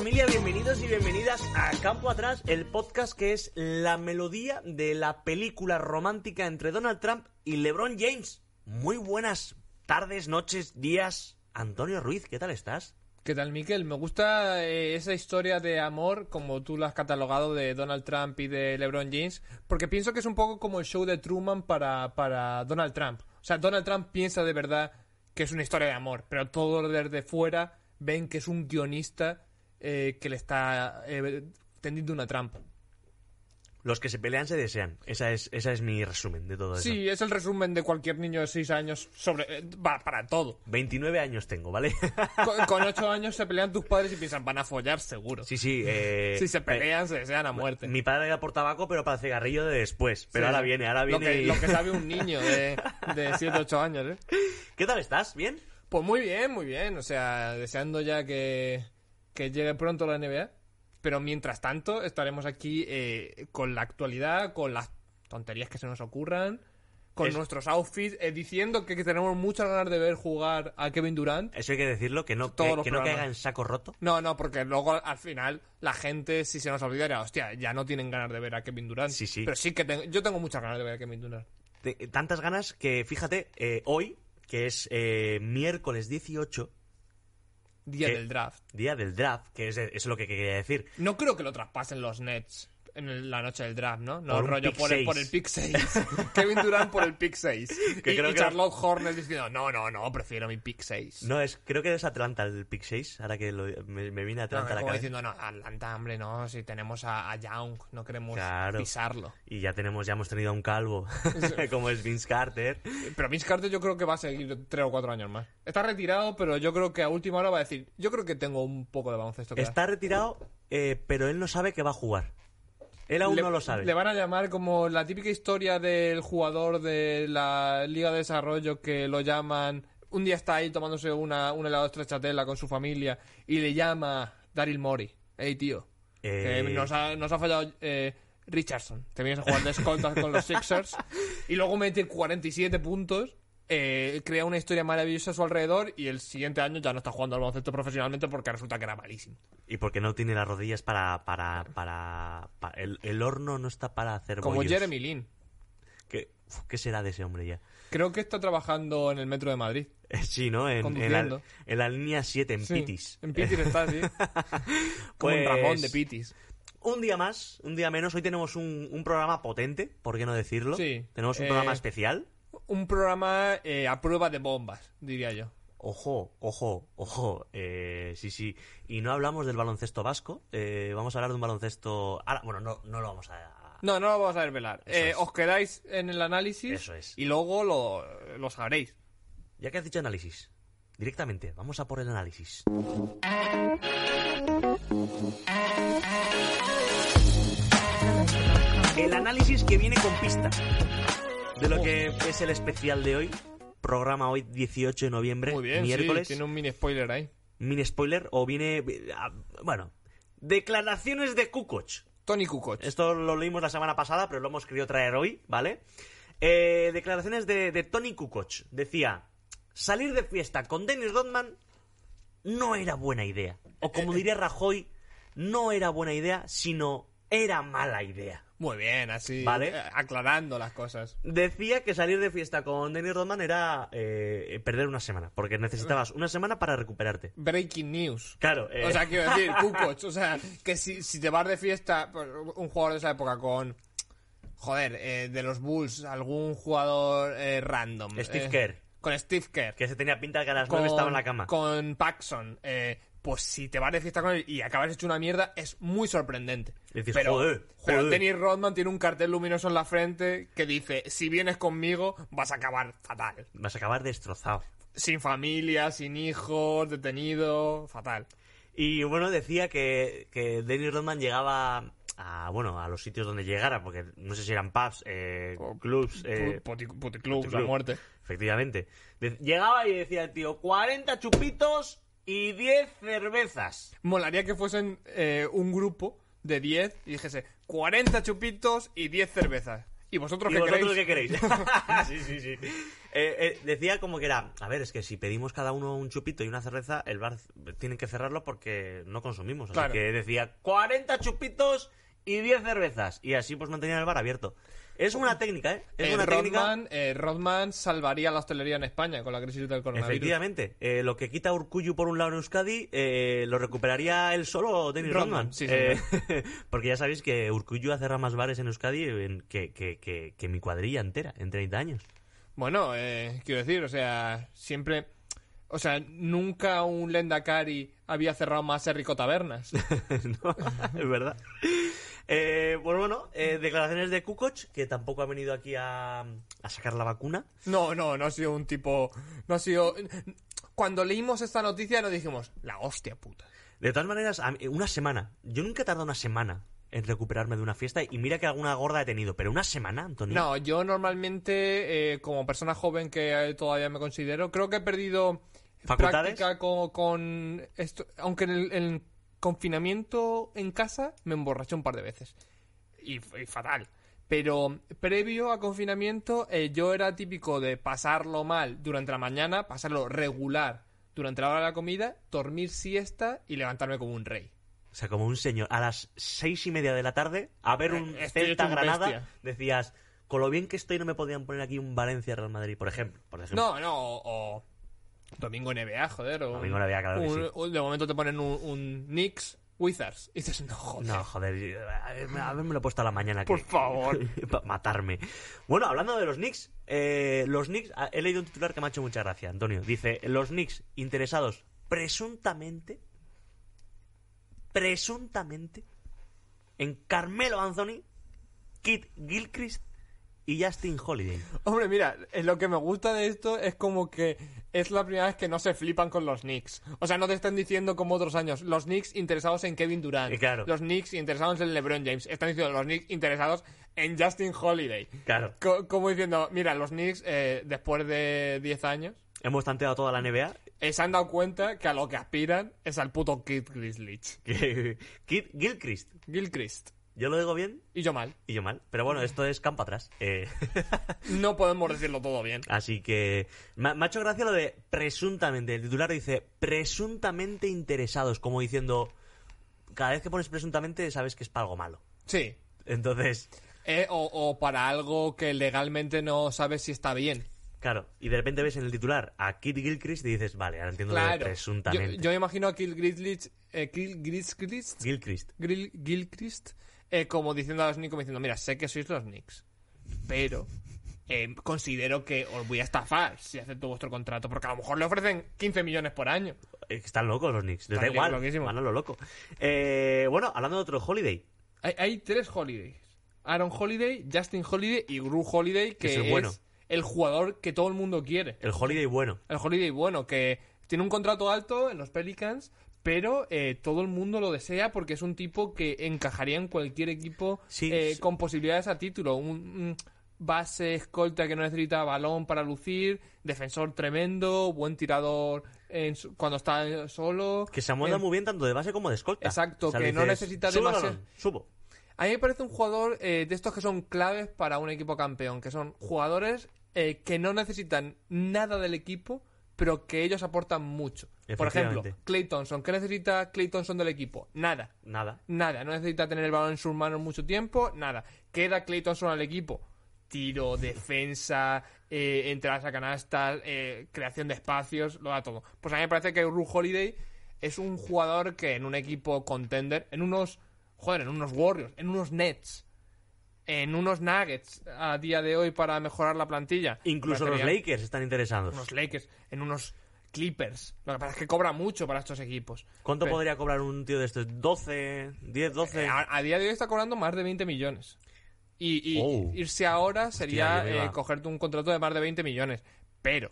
familia, bienvenidos y bienvenidas a Campo Atrás, el podcast que es la melodía de la película romántica entre Donald Trump y LeBron James. Muy buenas tardes, noches, días. Antonio Ruiz, ¿qué tal estás? ¿Qué tal, Miquel? Me gusta eh, esa historia de amor, como tú la has catalogado, de Donald Trump y de LeBron James, porque pienso que es un poco como el show de Truman para, para Donald Trump. O sea, Donald Trump piensa de verdad que es una historia de amor, pero todos desde fuera ven que es un guionista eh, que le está eh, tendiendo una trampa. Los que se pelean se desean. Esa es, esa es mi resumen de todo eso. Sí, es el resumen de cualquier niño de 6 años sobre eh, va para todo. 29 años tengo, ¿vale? Con, con 8 años se pelean tus padres y piensan, van a follar seguro. sí, sí. eh, si se pelean, se desean a muerte. Mi padre era por tabaco, pero para cigarrillo de después. Pero Sí. ahora viene, ahora Lo viene. que, y- lo que sabe un niño de, de 7, 8 años, ¿eh? ¿Qué tal estás? ¿Bien? Pues muy bien, muy bien. O sea, deseando ya que, que llegue pronto la NBA. Pero mientras tanto, estaremos aquí eh, con la actualidad, con las tonterías que se nos ocurran, con Es- nuestros outfits, eh, diciendo que, que tenemos muchas ganas de ver jugar a Kevin Durant. Eso hay que decirlo, que no, Todos que, que no caiga en saco roto. No, no, porque luego al final la gente, si se nos olvida, dirá, hostia, ya no tienen ganas de ver a Kevin Durant. Sí, sí. Pero sí que tengo- yo tengo muchas ganas de ver a Kevin Durant. Tantas ganas que, fíjate, eh, hoy, que es eh, miércoles 18, Día del draft. día del draft, que es, es lo que quería decir. No creo que lo traspasen los Nets en el- la noche del draft, ¿no? No, Por rollo pick por el, seis. por el pick 6. Kevin Durant por el pick 6. Que y creo y que- Charlotte Hornets diciendo, no, no, no, prefiero mi pick 6. No, es, creo que es Atlanta el pick 6, ahora que lo- me, me viene No, Atlanta a la como cabeza. diciendo, no, Atlanta, hombre, no, si tenemos a, a Young, no queremos Claro. pisarlo. Y ya tenemos, ya hemos tenido a un calvo, como es Vince Carter. Pero Vince Carter yo creo que va a seguir 3 o 4 años más. Está retirado, pero yo creo que a última hora va a decir, yo creo que tengo un poco de baloncesto que dar". Está retirado, eh, pero él no sabe que va a jugar. Él aún le, no lo sabe. Le van a llamar como la típica historia del jugador de la Liga de Desarrollo que lo llaman. Un día está ahí tomándose una, un helado de stracciatella con su familia y le llama Daryl Mori. Hey, tío. Eh, que nos, ha, nos ha fallado eh, Richardson. Te vienes a jugar de con los Sixers y luego mete 47 puntos. Eh, crea una historia maravillosa a su alrededor y el siguiente año ya no está jugando al baloncesto profesionalmente porque resulta que era malísimo. Y porque no tiene las rodillas para... para, para, pa- el, el horno no está para hacer Como bollos. Jeremy Lin. ¿Qué, ¿Qué será de ese hombre ya? Creo que está trabajando en el metro de Madrid. Eh, Sí, ¿no? En, en, la, Conduciendo. en la línea 7, en Sí, Pitis. En Pitis está, sí. Como Pues, en Ramón de Pitis. Un día más, un día menos. Hoy tenemos un, un programa potente, ¿por qué no decirlo? Sí. Tenemos un Eh, programa especial. Un programa eh, a prueba de bombas, diría yo. Ojo, ojo, ojo. eh, sí, sí. Y no hablamos del baloncesto vasco. eh, vamos a hablar de un baloncesto. Ahora, bueno, no, no lo vamos a. No, no lo vamos a desvelar. Os quedáis en el análisis Eso es. y luego lo, lo sabréis. Ya que has dicho análisis, directamente, vamos a por el análisis. El análisis que viene con pista de lo que es el especial de hoy. Programa hoy 18 de noviembre, Muy bien, miércoles. sí, tiene un mini spoiler ahí. Mini spoiler o viene... Bueno, declaraciones de Kukoc. Tony Kukoc. Esto lo leímos la semana pasada, pero lo hemos querido traer hoy, ¿vale? Eh, declaraciones de, de Tony Kukoc. Decía, salir de fiesta con Dennis Rodman no era buena idea. O como diría Rajoy, no era buena idea, sino era mala idea. Muy bien, así. Vale. eh, aclarando las cosas. Decía que salir de fiesta con Dennis Rodman era eh, perder una semana, porque necesitabas una semana para recuperarte. Breaking news. Claro, eh, O sea, quiero decir, Kukoc. O sea, que si, si te vas de fiesta, pues, un jugador de esa época con. Joder, eh, de los Bulls, algún jugador eh, random. Steve eh, Kerr. Con Steve Kerr. que se tenía pinta de que a las nueve estaba en la cama. Con Paxson. Pues si te vas de fiesta con él y acabas hecho una mierda, es muy sorprendente. Dices, pero, "Joder, pero joder". Dennis Rodman tiene un cartel luminoso en la frente que dice, si vienes conmigo, vas a acabar fatal. Vas a acabar destrozado. Sin familia, sin hijos, detenido, fatal. Y bueno, decía que, que Dennis Rodman llegaba a, bueno, a los sitios donde llegara, porque no sé si eran pubs, eh, O clubs, eh, Puti- la muerte. efectivamente. De- llegaba y decía el tío, 40 chupitos y 10 cervezas. Molaría que fuesen eh, un grupo de 10 y dijese 40 chupitos y 10 cervezas. ¿Y vosotros ¿Y qué vosotros queréis? qué queréis? sí, sí, sí. Eh, eh, decía como que era, a ver, es que si pedimos cada uno un chupito y una cerveza, el bar tienen que cerrarlo porque no consumimos. Así Claro. que decía 40 chupitos y 10 cervezas. Y así pues mantenían el bar abierto. Es una técnica, ¿eh? Es Eh, una técnica. Rodman, eh, Rodman salvaría la hostelería en España con la crisis del coronavirus. Efectivamente, eh, lo que quita Urcuyu por un lado en Euskadi, eh, lo recuperaría él solo Dennis Rodman, Rodman. sí, Eh, porque ya sabéis que Urcuyu ha cerrado más bares en Euskadi en- que, que, que, que mi cuadrilla entera, en 30 años. Bueno, eh, quiero decir, o sea, siempre... O sea, nunca un Lendakari había cerrado más Rico Tabernas. No, es verdad. Eh, pues bueno, eh, declaraciones de Kukoc, que tampoco ha venido aquí a, a sacar la vacuna. No, no, no ha sido un tipo... No ha sido... Cuando leímos esta noticia nos dijimos, la hostia puta. De todas maneras, mí- una semana. Yo nunca he tardado una semana en recuperarme de una fiesta y mira que alguna gorda he tenido, pero una semana, Antonio. No, yo normalmente, eh, como persona joven que eh, todavía me considero, creo que he perdido ¿Facultades? práctica con, con esto. Aunque en el, en el confinamiento en casa me emborraché un par de veces. Y, y fatal. Pero previo a confinamiento, eh, yo era típico de pasarlo mal durante la mañana, pasarlo regular durante la hora de la comida, dormir siesta y levantarme como un rey. O sea, como un señor, a las seis y media de la tarde, a ver un Eh, estoy Celta un Granada, bestia. decías, con lo bien que estoy no me podían poner aquí un Valencia Real Madrid, por ejemplo. Por ejemplo. No, no, o Domingo NBA, joder. O Domingo NBA, claro que un- sí. un- de momento te ponen un, un Knicks Wizards. Y dices, no, joder. No, joder, a ver, a ver, me lo he puesto a la mañana. Por que- favor. para matarme. Bueno, hablando de los Knicks, eh, los Knicks, he leído un titular que me ha hecho mucha gracia, Antonio. Dice, los Knicks interesados presuntamente, presuntamente, en Carmelo Anthony, Kit Gilchrist y Justin Holiday. Hombre, mira, eh, lo que me gusta de esto es como que es la primera vez que no se flipan con los Knicks. O sea, no te están diciendo como otros años, los Knicks interesados en Kevin Durant. Eh, claro. Los Knicks interesados en LeBron James. Están diciendo los Knicks interesados en Justin Holiday. Claro. Co- como diciendo, mira, los Knicks, eh, después de 10 años, Hemos tanteado toda la NBA. eh, se han dado cuenta que a lo que aspiran es al puto Kid Grizzlich. que- Kit Gilchrist. Gilchrist. Yo lo digo bien Y yo mal. y yo mal. Pero bueno, esto es campo atrás. Eh, No podemos decirlo todo bien. Así que me, ha- me ha hecho gracia lo de presuntamente. El titular dice presuntamente interesados, como diciendo cada vez que pones presuntamente sabes que es para algo malo. Sí. Entonces, Eh, o, o para algo que legalmente no sabes si está bien. claro, y de repente ves en el titular a Kit Gilchrist y dices, vale, ahora entiendo lo de. Yo, presuntamente. yo me imagino a Grizzlich, eh, Kill Grizzlich, Gilchrist. Gilchrist, eh, como diciendo a los Knicks, como diciendo, mira, sé que sois los Knicks, pero eh, considero que os voy a estafar si acepto vuestro contrato, porque a lo mejor le ofrecen 15 millones por año. Están locos los Knicks, les da igual, loquísimos. van a lo loco. Eh, bueno, hablando de otro Holiday, Hay, hay tres Holidays. Aaron Holiday, Justin Holiday y Gru Holiday, que Es el es bueno. el jugador que todo el mundo quiere. el Holiday bueno. El Holiday, bueno, que tiene un contrato alto en los Pelicans, pero eh, todo el mundo lo desea porque es un tipo que encajaría en cualquier equipo Sí, eh, sí. con posibilidades a título. Un, un base escolta que no necesita balón para lucir, defensor tremendo, buen tirador en su- cuando está solo. Que se amolda Eh, muy bien tanto de base como de escolta. Exacto, que no necesita "Subo el demasiado- Subo. A mí me parece un jugador eh, de estos que son claves para un equipo campeón, que son jugadores eh, que no necesitan nada del equipo, pero que ellos aportan mucho. Por ejemplo. Clay Thompson. ¿Qué necesita Clay Thompson del equipo? Nada. Nada. Nada. No necesita tener el balón en sus manos mucho tiempo. Nada. ¿Qué da Clay Thompson al equipo? Tiro, defensa, eh, entradas a canastas, eh, creación de espacios, lo da todo. Pues a mí me parece que Ru Holiday es un jugador que en un equipo contender, en unos, joder, en unos Warriors, en unos Nets, en unos Nuggets a día de hoy para mejorar la plantilla. Incluso los Lakers están interesados. unos Lakers, en unos Clippers. Lo que pasa es que cobra mucho para estos equipos. ¿Cuánto Pero- podría cobrar un tío de estos? ¿12? ¿10, 12? Eh, a, a día de hoy está cobrando más de 20 millones. Y, y Oh. irse ahora sería eh, cogerte un contrato de más de 20 millones. Pero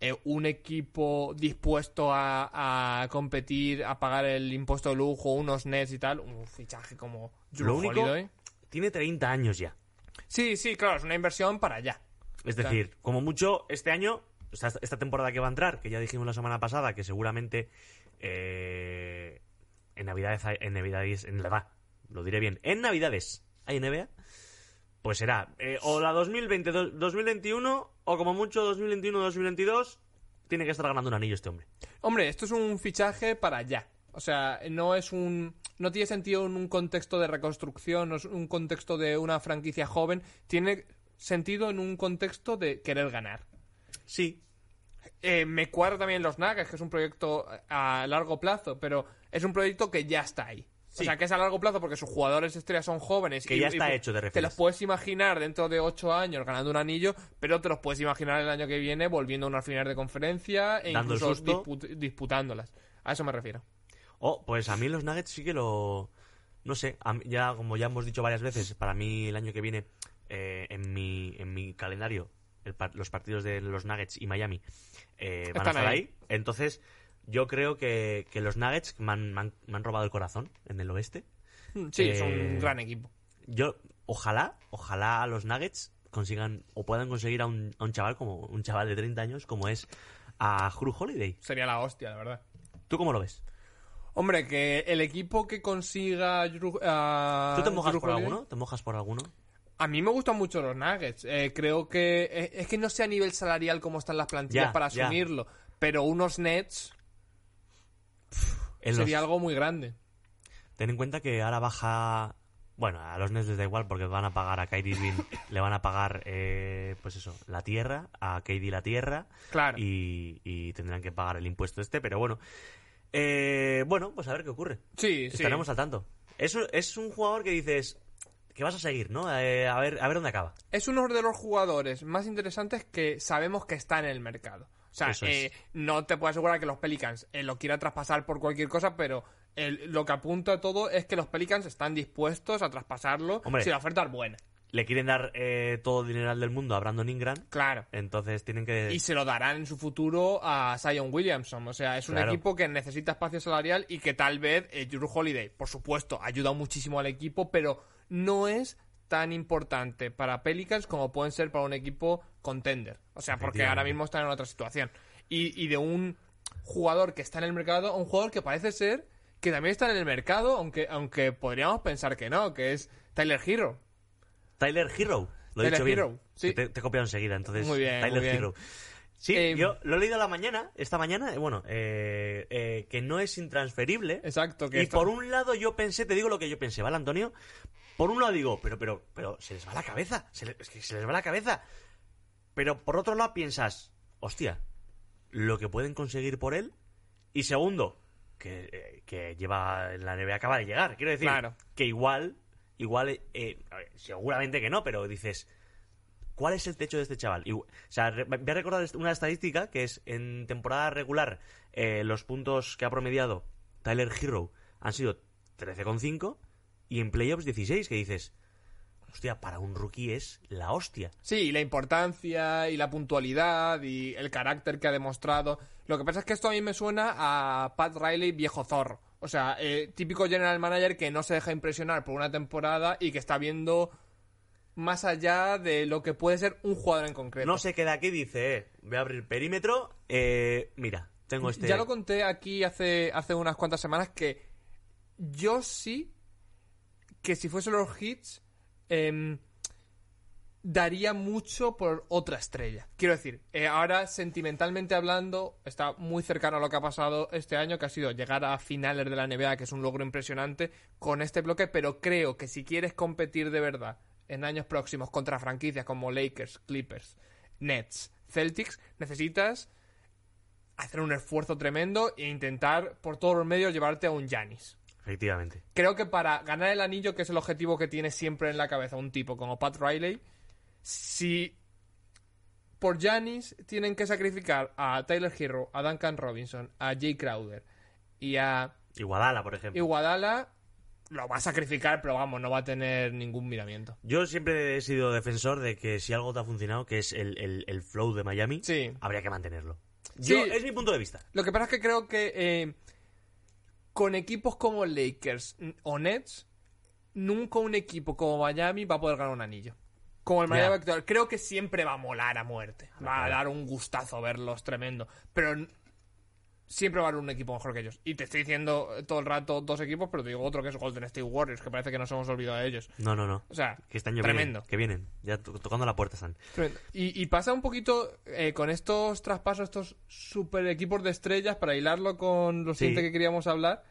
eh, un equipo dispuesto a, a competir, a pagar el impuesto de lujo, unos Nets y tal, un fichaje como Drew Lo único, Holiday. Tiene 30 años ya. Sí, sí, claro, es una inversión para allá. Es decir, como mucho este año, o sea, esta- esta temporada que va a entrar, que ya dijimos la semana pasada, que seguramente eh, en Navidades, hay- en Navidades, en la edad, lo diré bien, en Navidades hay NBA, pues será eh, o la 2020, do- 2021 o como mucho 2021-2022 tiene que estar ganando un anillo este hombre. Hombre, esto es un fichaje para allá. O sea, no es un. No tiene sentido en un contexto de reconstrucción, no es un contexto de una franquicia joven. Tiene sentido en un contexto de querer ganar. Sí, Eh, me cuadra también los Nuggets, que es un proyecto a largo plazo, pero es un proyecto que ya está ahí. Sí. O sea, que es a largo plazo porque sus jugadores estrellas son jóvenes. Que ya está hecho, te Te los puedes imaginar dentro de ocho años ganando un anillo, pero te los puedes imaginar el año que viene volviendo a una final de conferencia e Dando incluso disput- disputándolas. A eso me refiero. Oh, pues a mí los Nuggets sí que lo... No sé, ya como ya hemos dicho varias veces, para mí el año que viene, eh, en, mi, en mi calendario, el los partidos de los Nuggets y Miami eh, van a estar ahí. ahí. Entonces, yo creo que, que los Nuggets me han, me han- me han robado el corazón en el oeste. Sí, es Eh, un gran equipo. Yo, ojalá, ojalá los Nuggets consigan o puedan conseguir a un, a un chaval como un chaval de 30 años como es a Drew Holiday. Sería la hostia, la verdad. ¿Tú cómo lo ves? Hombre, que el equipo que consiga a ¿Tú te mojas por Holiday- alguno? ¿Te mojas por alguno? A mí me gustan mucho los Nuggets. Eh, creo que eh, es que no sé a nivel salarial cómo están las plantillas Ya, para ya. asumirlo, pero unos Nets los- sería algo muy grande. Ten en cuenta que ahora baja. Bueno, a los Nets les da igual porque van a pagar a Kyrie Irving, le van a pagar, eh, pues eso, la tierra, a KD la tierra, Claro. y, y tendrán que pagar el impuesto este, pero bueno. Eh, bueno, pues a ver qué ocurre. Sí, sí. Estaremos al tanto. Es, un- es un jugador que dices que vas a seguir, ¿no? Eh, a, ver, a ver dónde acaba. Es uno de los jugadores más interesantes que sabemos que está en el mercado. O sea, eh, no te puedo asegurar que los Pelicans eh, lo quieran traspasar por cualquier cosa, pero el- lo que apunta a todo es que los Pelicans están dispuestos a traspasarlo Hombre. si la oferta es buena. Le quieren dar eh, todo el dinero del mundo a Brandon Ingram, Claro. entonces tienen que... Y se lo darán en su futuro a Zion Williamson. O sea, es un Claro. equipo que necesita espacio salarial y que tal vez eh, Drew Holiday, por supuesto, ha ayudado muchísimo al equipo, pero no es tan importante para Pelicans como pueden ser para un equipo contender. O sea, porque ahora mismo están en otra situación. Y, y de un jugador que está en el mercado a un jugador que parece ser que también está en el mercado, aunque, aunque podríamos pensar que no, que es Tyler Hero. Tyler Hero. Lo he Tyler dicho bien. Hero, sí. Te, te he copiado enseguida, entonces. Muy bien, Tyler muy bien. Hero. Sí, Eh, yo lo he leído a la mañana, esta mañana, eh, bueno, eh, eh, que no es intransferible. Exacto. Que Y está- por un lado yo pensé, te digo lo que yo pensé, ¿vale, Antonio? Por un lado digo, pero, pero, pero, se les va la cabeza. se le- es que se les va la cabeza. Pero por otro lado piensas, hostia, lo que pueden conseguir por él. Y segundo, que, que lleva la NBA acaba de llegar. Quiero decir, Claro. que igual, igual, eh, seguramente que no, pero dices, ¿cuál es el techo de este chaval? O sea, voy a recordar una estadística que es en temporada regular, eh, los puntos que ha promediado Tyler Hero han sido 13,5 y en playoffs 16, que dices, hostia, para un rookie es la hostia. Sí, y la importancia y la puntualidad y el carácter que ha demostrado. Lo que pasa es que esto a mí me suena a Pat Riley viejo zorro. O sea, eh, típico general manager que no se deja impresionar por una temporada y que está viendo más allá de lo que puede ser un jugador en concreto. No se queda aquí y dice, eh, voy a abrir perímetro, eh, mira, tengo este... Ya lo conté aquí hace, hace unas cuantas semanas que yo sí que si fuesen los hits em, daría mucho por otra estrella. Quiero decir, eh, ahora sentimentalmente hablando está muy cercano a lo que ha pasado este año, que ha sido llegar a finales de la NBA, que es un logro impresionante con este bloque, pero creo que si quieres competir de verdad en años próximos contra franquicias como Lakers, Clippers, Nets, Celtics, necesitas hacer un esfuerzo tremendo e intentar por todos los medios llevarte a un Giannis. Efectivamente. Creo que para ganar el anillo, que es el objetivo que tiene siempre en la cabeza un tipo como Pat Riley, si por Giannis tienen que sacrificar a Tyler Hero, a Duncan Robinson, a Jay Crowder y a Iguadala, por ejemplo. Iguadala, lo va a sacrificar, pero vamos, no va a tener ningún miramiento. Yo siempre he sido defensor de que si algo te ha funcionado, que es el, el- el flow de Miami, Sí. habría que mantenerlo. Yo, Sí. es mi punto de vista. Lo que pasa es que creo que eh, con equipos como Lakers o Nets, nunca un equipo como Miami va a poder ganar un anillo. Como el Miami Ya. actual. Creo que siempre va a molar a muerte. Va a dar un gustazo verlos tremendo. Pero siempre va a haber un equipo mejor que ellos. Y te estoy diciendo todo el rato dos equipos, pero te digo otro que es Golden State Warriors, que parece que nos hemos olvidado de ellos. No, no, no. O sea, Que este año tremendo. vienen. Que vienen. Ya to- tocando la puerta están. Y, y pasa un poquito eh, con estos traspasos, estos super equipos de estrellas, para hilarlo con lo Sí. siguiente que queríamos hablar,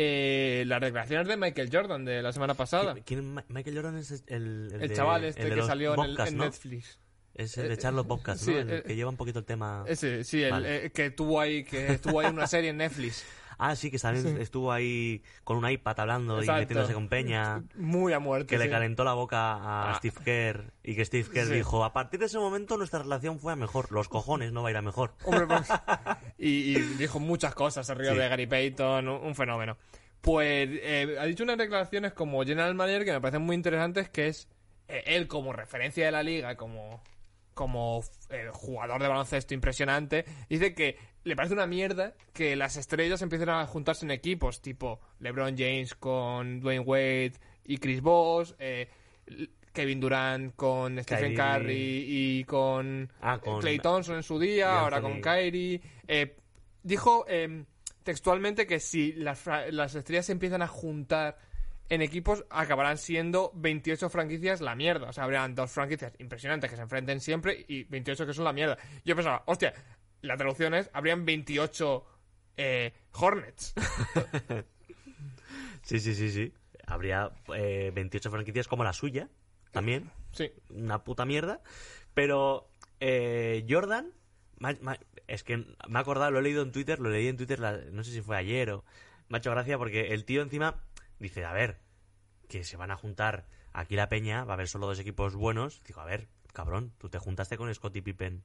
eh, las declaraciones de Michael Jordan de la semana pasada. ¿Quién- quién- Ma- Michael Jordan es el, el, El de- chaval este el que salió en, el- Bobcats, en ¿no? Netflix. Es el de Eh, Charlotte Bobcats, sí, ¿no? El eh, que lleva un poquito el tema... Ese, sí, el, eh, que estuvo ahí, que estuvo ahí una serie en Netflix. Ah, sí, que también estuvo ahí con un iPad hablando y Exacto. metiéndose con Peña. Muy a muerte. Que le calentó la boca a Ah. Steve Kerr y que Steve Kerr Sí. dijo, a partir de ese momento nuestra relación fue a mejor. Los cojones no va a ir a mejor. Hombre, pues, y, y dijo muchas cosas, Sí. de Gary Payton, un, un fenómeno. Pues eh, ha dicho unas declaraciones como General Manager que me parecen muy interesantes, que es eh, él como referencia de la liga, como, como eh, jugador de baloncesto impresionante, dice que le parece una mierda que las estrellas empiecen a juntarse en equipos, tipo LeBron James con Dwayne Wade y Chris Bosh, eh, Kevin Durant con Stephen Kyrie. Curry y con, Ah, con- Clay Thompson en su día, ahora con Kyrie. Eh, dijo eh, textualmente que si las, las estrellas se empiezan a juntar en equipos, acabarán siendo 28 franquicias la mierda. O sea, habrían dos franquicias impresionantes que se enfrenten siempre y 28 que son la mierda. Yo pensaba, hostia, la traducción es, habrían 28 eh, Hornets. Sí, sí, sí, sí. Habría eh, 28 franquicias como la suya, también. sí. Una puta mierda. Pero eh, Jordan, ma- ma- es que me he acordado, lo he leído en Twitter, lo leí en Twitter, la- no sé si fue ayer o... Me ha hecho gracia porque el tío encima dice, a ver, que se van a juntar aquí la peña, va a haber solo dos equipos buenos. Digo, a ver, cabrón, tú te juntaste con Scottie Pippen.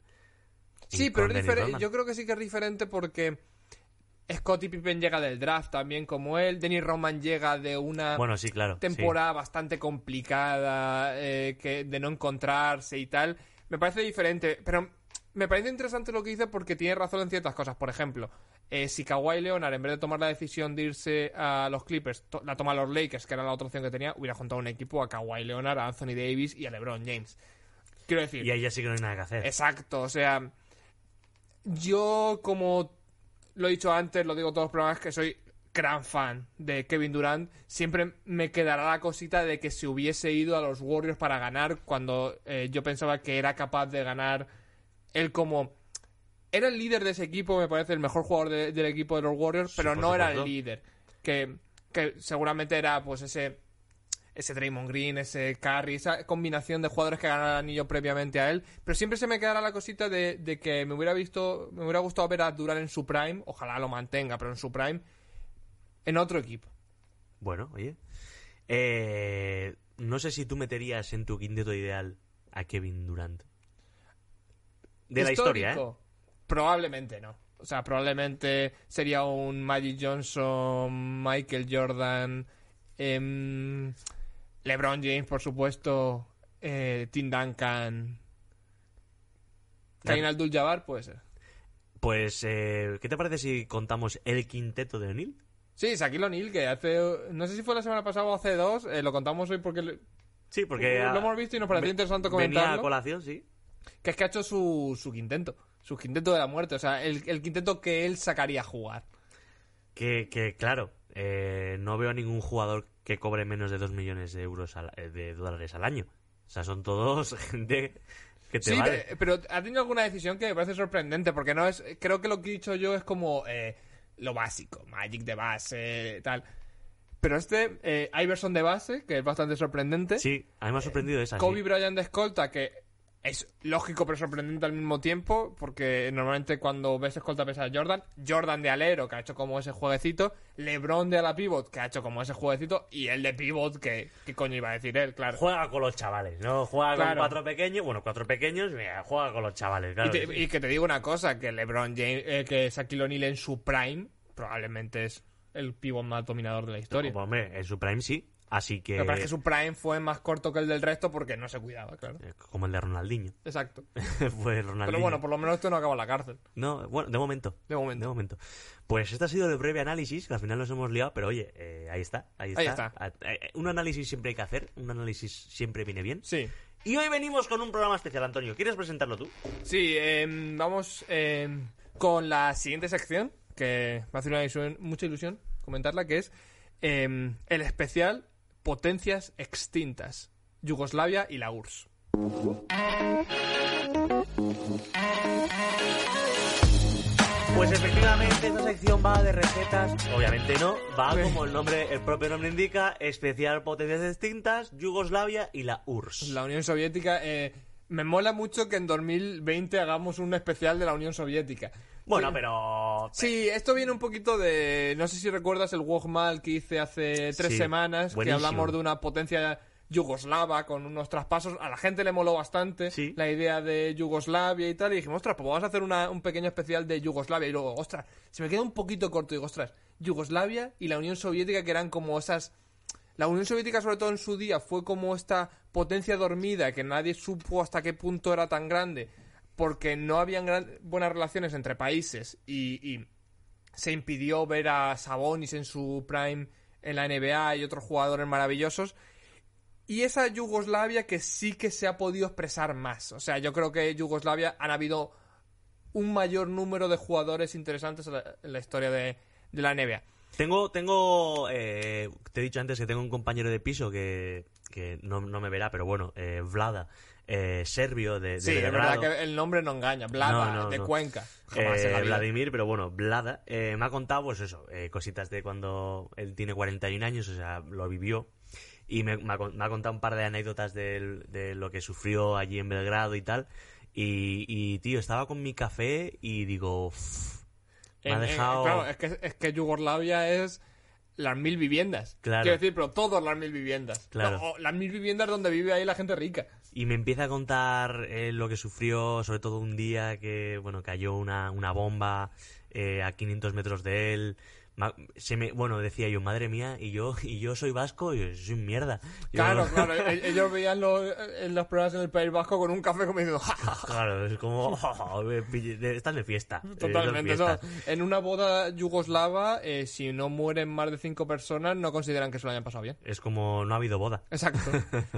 Sí, pero es. Yo creo que sí que es diferente porque Scottie Pippen llega del draft también como él. Dennis Rodman llega de una Bueno, sí, claro. sí. temporada bastante complicada eh, que de no encontrarse y tal. Me parece diferente, pero me parece interesante lo que dice porque tiene razón en ciertas cosas. Por ejemplo, eh, si Kawhi Leonard, en vez de tomar la decisión de irse a los Clippers, to- la toma a los Lakers, que era la otra opción que tenía, hubiera juntado un equipo a Kawhi Leonard, a Anthony Davis y a LeBron James. Quiero decir, Y ahí ya sí que no hay nada que hacer. Exacto, o sea, yo como lo he dicho antes, lo digo todos los programas, que soy gran fan de Kevin Durant, siempre me quedará la cosita de que se hubiese ido a los Warriors para ganar cuando eh, yo pensaba que era capaz de ganar él como... Era el líder de ese equipo, me parece el mejor jugador de- del equipo de los Warriors, Sí, pero no era el líder. Que, que seguramente era pues ese ese Draymond Green, ese Curry, esa combinación de jugadores que ganaron el anillo previamente a él. Pero siempre se me quedará la cosita de, de que me hubiera visto, me hubiera gustado ver a Durant en su prime, ojalá lo mantenga, pero en su prime, en otro equipo. Bueno, oye. Eh, no sé si tú meterías en tu quinteto ideal a Kevin Durant. De la historia, ¿eh? Probablemente no. O sea, probablemente sería un Magic Johnson, Michael Jordan, em, LeBron James, por supuesto, eh, Tim Duncan, Kain Abdul-Jabbar, puede ser. Pues, eh, ¿qué te parece si contamos el quinteto de O'Neill? Sí, Shaquille O'Neal, que hace. No sé si fue la semana pasada o hace dos, eh, lo contamos hoy porque. Sí, porque... Lo hemos visto y nos pareció ve- interesante Venía a comentarlo. colación, sí. Que es que ha hecho su, su quinteto. Su quinteto de la muerte. O sea, el, el quinteto que él sacaría a jugar. Que, que claro, eh, no veo a ningún jugador que cobre menos de 2 millones de euros al- eh, de dólares al año. O sea, son todos gente que te Sí, vale. pe- pero ha tenido alguna decisión que me parece sorprendente. Porque no es. Creo que lo que he dicho yo es como. eh, lo básico. Magic de base, tal. Pero este, eh, Iverson de base, que es bastante sorprendente. Sí, a mí me ha sorprendido esa. Kobe sí. Bryant de escolta, que es lógico pero sorprendente al mismo tiempo, porque normalmente cuando ves escolta ves a Jordan, Jordan de alero, que ha hecho como ese jueguecito, LeBron de ala pivot, que ha hecho como ese jueguecito, y el de pivot, que ¿qué coño iba a decir él? Claro. Juega con los chavales, ¿no? Juega Claro. con cuatro pequeños, bueno, cuatro pequeños, mira, juega con los chavales, claro. y, te- que sí. y que te digo una cosa, que LeBron James, eh, que Shaquille O'Neal en su prime, probablemente es el pivot más dominador de la historia. Hombre, en su prime sí. Así que, Lo que pasa es que su prime fue más corto que el del resto porque no se cuidaba, claro. eh, como el de Ronaldinho. Exacto. Fue Ronaldinho. Pero bueno, por lo menos esto no acaba en la cárcel. No, bueno, de momento. De momento. De momento. Pues este ha sido el breve análisis, que al final nos hemos liado, pero oye, eh, ahí está, ahí está. Ahí está. Eh, Un análisis siempre hay que hacer, un análisis siempre viene bien. Sí. Y hoy venimos con un programa especial, Antonio. ¿Quieres presentarlo tú? Sí, em, vamos em, con la siguiente sección, que me hace una ilusión- mucha ilusión comentarla, que es em, el especial Potencias Extintas, Yugoslavia y la URSS. Pues efectivamente esta sección va de recetas, obviamente no, va como el nombre, el propio nombre indica, especial potencias distintas, Yugoslavia y la URSS. La Unión Soviética, eh, me mola mucho que en 2020 hagamos un especial de la Unión Soviética. Bueno, Sí. pero Sí, esto viene un poquito de. No sé si recuerdas el Walkmal que hice hace tres Sí, semanas, buenísimo. que hablamos de una potencia yugoslava con unos traspasos. A la gente le moló bastante Sí. la idea de Yugoslavia y tal. Y dijimos, ostras, pues vamos a hacer una- un pequeño especial de Yugoslavia. Y luego, ostras, se me queda un poquito corto. Digo, ostras, Yugoslavia y la Unión Soviética, que eran como esas. La Unión Soviética, sobre todo en su día, fue como esta potencia dormida que nadie supo hasta qué punto era tan grande, porque no habían gran- buenas relaciones entre países y, y se impidió ver a Sabonis en su prime en la NBA y otros jugadores maravillosos. Y esa Yugoslavia que sí que se ha podido expresar más. O sea, yo creo que Yugoslavia han habido un mayor número de jugadores interesantes en la, en historia de, la NBA. Tengo, tengo, eh, te he dicho antes que tengo un compañero de piso que, que no, no me verá, pero bueno, eh, Vlada, eh, serbio de, de Sí, es verdad que el nombre no engaña. Blada, No, no, de no. Cuenca. Jamás en la Eh, vida. Vladimir, pero bueno, Vlada, eh, me ha contado, pues eso, eh, cositas de cuando él tiene 41 años, o sea, lo vivió. Y me, me ha, me ha contado un par de anécdotas de, lo que sufrió allí en Belgrado y tal. Y, y, tío, estaba con mi café y digo, "Uf, me ha En- en- dejado... claro, es que, es que Yugoslavia es las mil viviendas. Claro. Quiero decir, pero todas las mil viviendas. Claro. No, las mil viviendas donde vive ahí la gente rica. Y me empieza a contar eh, lo que sufrió, sobre todo un día que, bueno, cayó una, una bomba eh, a 500 metros de él. Se me, bueno, decía yo, madre mía, y yo, y yo soy vasco y soy mierda. Yo- Claro, claro. e- Ellos veían los, en los programas en el País Vasco con un café como diciendo, "Ja, ja, ja". Claro, es como, "Oh, están de fiesta. Totalmente. están eso, de fiesta". en una boda yugoslava, eh, si no mueren más de cinco personas, no consideran que se lo hayan pasado bien. Es como, no ha habido boda. Exacto.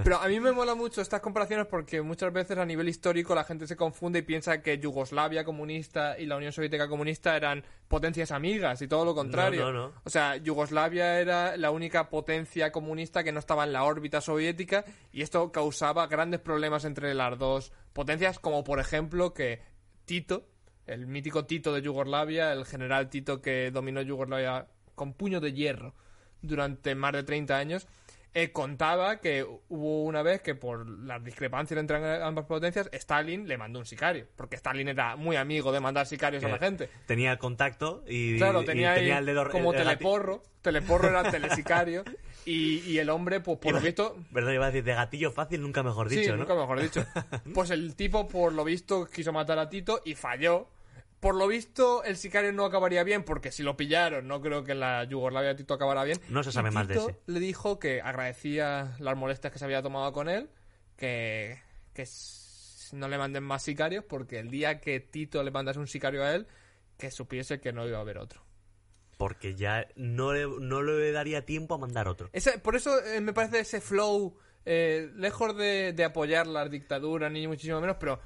Pero a mí me mola mucho estas comparaciones porque muchas veces a nivel histórico la gente se confunde y piensa que Yugoslavia comunista y la Unión Soviética comunista eran potencias amigas y todo lo contrario. No, no, no. O sea, Yugoslavia era la única potencia comunista que no estaba en la órbita soviética y esto causaba grandes problemas entre las dos potencias, como por ejemplo que Tito, el mítico Tito de Yugoslavia, el general Tito que dominó Yugoslavia con puño de hierro durante más de 30 años, eh, contaba que hubo una vez que por las discrepancias entre ambas potencias, Stalin le mandó un sicario, porque Stalin era muy amigo de mandar sicarios a la gente. Tenía el contacto y, Claro, y tenía, ahí el dedo como el- el gati- teleporro, teleporro era telesicario, y, y el hombre, pues por lo visto... Perdón, iba a decir, de gatillo fácil, nunca mejor dicho, sí, ¿no? nunca mejor dicho. Pues el tipo, por lo visto, quiso matar a Tito y falló. Por lo visto, el sicario no acabaría bien, porque si lo pillaron, no creo que en la Yugoslavia de Tito acabará bien. No se sabe Y más de ese. le dijo que agradecía las molestias que se había tomado con él, que, que no le manden más sicarios, porque el día que Tito le mandase un sicario a él, que supiese que no iba a haber otro. Porque ya no le, no le daría tiempo a mandar otro. Ese- por eso eh, me parece ese flow, eh, lejos de, de apoyar las dictaduras, ni muchísimo menos, pero,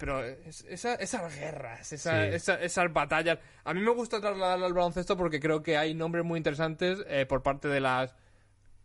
pero es- esa- esas guerras, esa- Sí. esa- esas batallas. A mí me gusta trasladarlo al baloncesto porque creo que hay nombres muy interesantes eh, por parte de las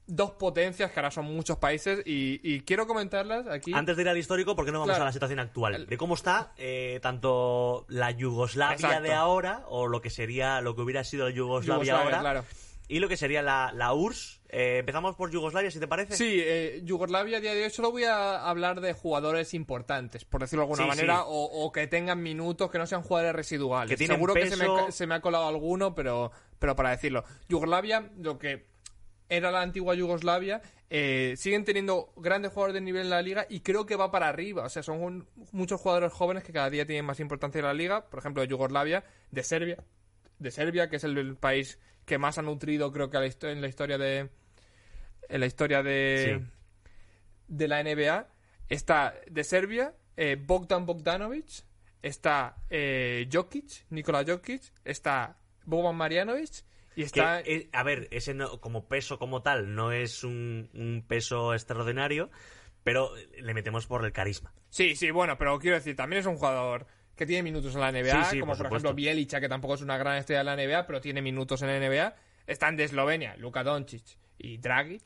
dos potencias, que ahora son muchos países, y, y quiero comentarlas aquí. Antes de ir al histórico, ¿por qué no vamos Claro. a la situación actual? De cómo está eh, tanto la Yugoslavia Exacto. de ahora, o lo que sería, lo que hubiera sido la Yugoslavia, Yugoslavia, ahora, claro. Y lo que sería la, la URSS. Eh, empezamos por Yugoslavia, si te parece. Sí, eh, Yugoslavia a día de hoy solo voy a hablar de jugadores importantes, por decirlo de alguna Sí, manera, sí. O, o que tengan minutos, que no sean jugadores residuales. Que Seguro que se me, peso. se me ha colado alguno, pero, pero para decirlo. Yugoslavia, lo que era la antigua Yugoslavia, eh, siguen teniendo grandes jugadores de nivel en la liga y creo que va para arriba. O sea, son un- muchos jugadores jóvenes que cada día tienen más importancia en la liga. Por ejemplo, de Yugoslavia, de Serbia, de Serbia, que es el, el país que más ha nutrido, creo que en la historia de, en la historia de, Sí. de la NBA. Está de Serbia, eh, Bogdan Bogdanovic. Está eh, Jokic, Nikola Jokic. Está Boban Marjanovic. Y Que, está... eh, a ver, ese no- como peso como tal no es un, un peso extraordinario, pero le metemos por el carisma. Sí, sí, bueno, pero quiero decir, también es un jugador que tiene minutos en la NBA, Sí, sí, como por por, ejemplo Bielicha, que tampoco es una gran estrella de la NBA, pero tiene minutos en la NBA. Están de Eslovenia, Luka Doncic y Dragic,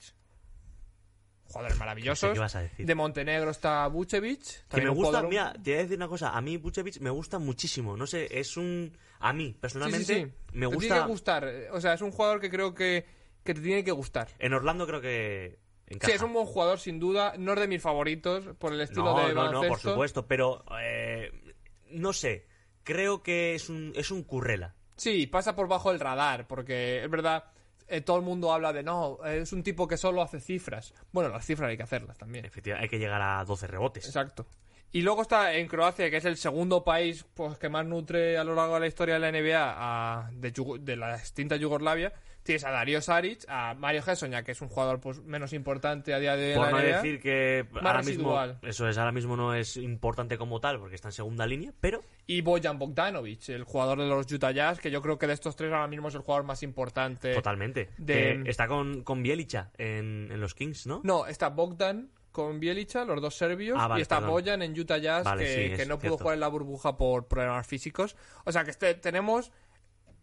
jugadores maravillosos. qué vas a decir. De Montenegro está Vucevic, Que me gusta, mira, te voy a decir una cosa, a mí Vucevic me gusta muchísimo, no sé, es un... A mí, personalmente, sí. me Te gusta... tiene que gustar, eh, o sea, es un jugador que creo que, que te tiene que gustar. En Orlando creo que encaja. Sí, es un buen jugador, sin duda. No es de mis favoritos por el estilo no, de no, no, por baloncesto. supuesto, pero eh, no sé, creo que es un, es un currela. Sí, pasa por bajo el radar, porque es verdad, eh, todo el mundo habla de no, es un tipo que solo hace cifras. Bueno, las cifras hay que hacerlas también. Efectivamente, hay que llegar a 12 rebotes. Exacto. Y luego está en Croacia, que es el segundo país pues, que más nutre a lo largo de la historia de la NBA a- de, la extinta Yugoslavia. Tienes a Dario Saric, a Mario Hesonja, que es un jugador pues, menos importante a día de hoy Por no decir que ahora mismo, eso es, ahora mismo no es importante como tal porque está en segunda línea, pero Y Bojan Bogdanovic, el jugador de los Utah Jazz, que yo creo que de estos tres ahora mismo es el jugador más importante. totalmente. de- Que está con, con Bielicha en, en los Kings, ¿no? No, está Bogdan con Bielicha, los dos serbios, Ah, vale, y está perdón. Bojan en Utah Jazz, Vale, que, sí, que es no pudo jugar en la burbuja por problemas físicos. O sea que este- tenemos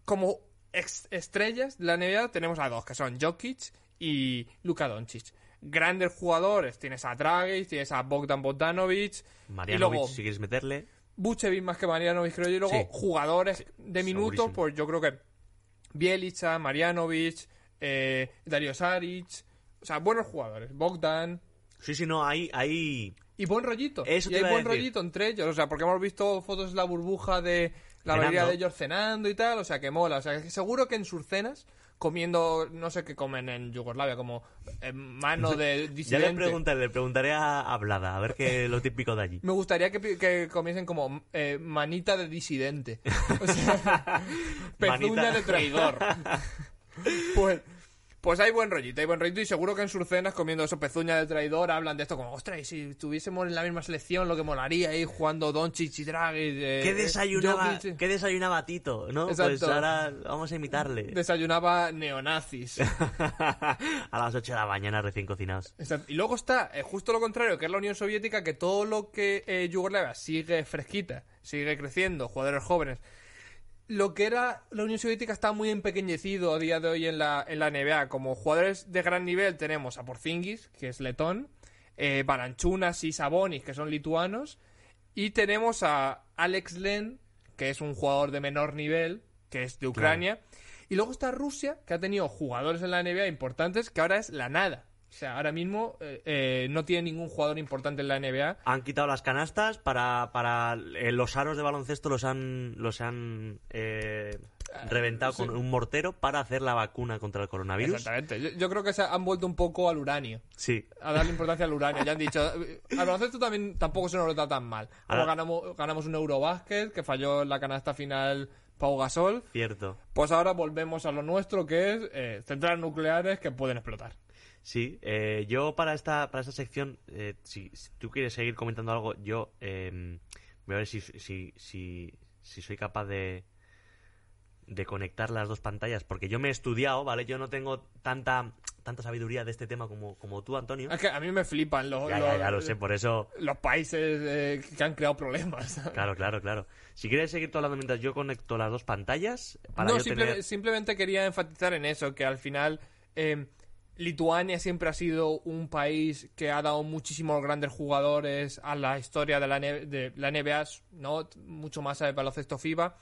como estrellas de la NBA, tenemos a dos, que son Jokic y Luka Doncic. Grandes jugadores, tienes a Dragic, tienes a Bogdan Bogdanovic, Marianovic, y luego si quieres meterle. Bucevic más que Marianovic, creo yo, y luego Sí. jugadores de minutos, pues yo creo que Bielicha, Marianovic, eh, Dario Saric, o sea, buenos jugadores, Bogdan, Sí, sí, no, hay, hay... y buen rollito. Eso y hay buen decir. rollito entre ellos. O sea, porque hemos visto fotos de la burbuja de la mayoría de ellos cenando y tal. O sea, que mola. O sea, que seguro que en sus cenas, comiendo, no sé qué comen en Yugoslavia, como mano de Ya le disidente. preguntaré, le preguntaré a, Blada, a ver qué lo típico de allí. Me gustaría que, que comiesen como eh, manita de disidente. O sea, pezuña Manita. de traidor. Pues, pues hay buen rollito, hay buen rollito y seguro que en sus cenas comiendo eso pezuña de traidor hablan de esto como, ostras, y si tuviésemos en la misma selección lo que molaría ahí jugando Doncic y Draghi. eh, ¿Qué desayunaba, Jokic. ¿Qué desayunaba Tito? ¿no? Pues Exacto. ahora vamos a imitarle. Desayunaba neonazis. a las 8 de la mañana recién cocinados. Exacto. Y luego está eh, justo lo contrario, que es la Unión Soviética, que todo lo que eh, Yugoslavia sigue fresquita, sigue creciendo, jugadores jóvenes. Lo que era la Unión Soviética está muy empequeñecido a día de hoy en la, en la NBA. Como jugadores de gran nivel tenemos a Porzingis, que es letón, eh, Balanchunas y Sabonis, que son lituanos, y tenemos a Alex Len, que es un jugador de menor nivel, que es de Ucrania. Y luego está Rusia, que ha tenido jugadores en la NBA importantes, que ahora es la nada. O sea, ahora mismo eh, eh, no tiene ningún jugador importante en la NBA. Han quitado las canastas para, para eh, los aros de baloncesto los han los han eh, reventado sí. con un mortero para hacer la vacuna contra el coronavirus. Exactamente. Yo, yo creo que se han vuelto un poco al uranio. Sí. A darle importancia al uranio. Ya han dicho. Al baloncesto también tampoco se nos lo da tan mal. Ahora ganamos, ganamos un Eurobásquet que falló en la canasta final Pau Gasol. Cierto. Pues ahora volvemos a lo nuestro que es centrales nucleares que pueden explotar. Sí, eh, yo para esta, para esta sección, eh, si, si tú quieres seguir comentando algo, yo eh, voy a ver si, si, si, si soy capaz de, de conectar las dos pantallas, porque yo me he estudiado, ¿vale? Yo no tengo tanta, tanta sabiduría de este tema como, como tú, Antonio. Es que a mí me flipan los, Ya, ya, los, ya lo sé, por eso... los países eh, que han creado problemas. Claro, claro, claro. Si quieres seguir tú hablando mientras yo conecto las dos pantallas, para no, yo simple- tener... simplemente quería enfatizar en eso, que al final eh, Lituania siempre ha sido un país que ha dado muchísimos grandes jugadores a la historia de la, ne- de la NBA, ¿no? mucho más al baloncesto FIBA.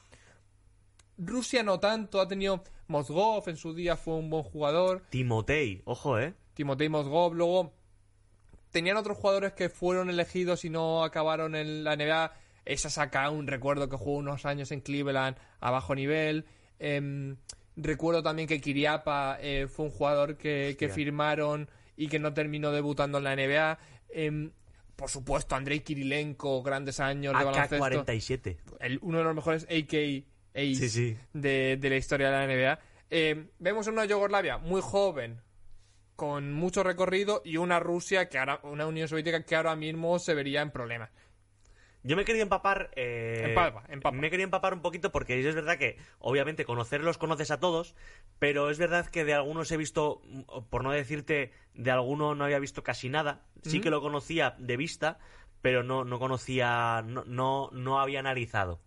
Rusia no tanto, ha tenido Mozgov en su día, fue un buen jugador. Timotei, ojo, ¿eh? Timotei Mozgov, luego tenían otros jugadores que fueron elegidos y no acabaron en la NBA. Esa saca un recuerdo que jugó unos años en Cleveland a bajo nivel. Em, recuerdo también que Kiriapa eh, fue un jugador que, que firmaron y que no terminó debutando en la NBA. Em, por supuesto, Andrei Kirilenko, grandes años de baloncesto. AK-47. El- uno de los mejores Sí, sí. de, de la historia de la NBA. Eh, vemos una Yugoslavia muy joven, con mucho recorrido y una Rusia que ahora, una Unión Soviética que ahora mismo se vería en problemas. Yo me quería empapar. eh, Empapa, empapa. Me quería empapar un poquito porque es verdad que, obviamente, conocerlos conoces a todos, pero es verdad que de algunos he visto, mm, por no decirte, de alguno no había visto casi nada. Sí que lo conocía de vista, pero no, no conocía, no, no, no había analizado.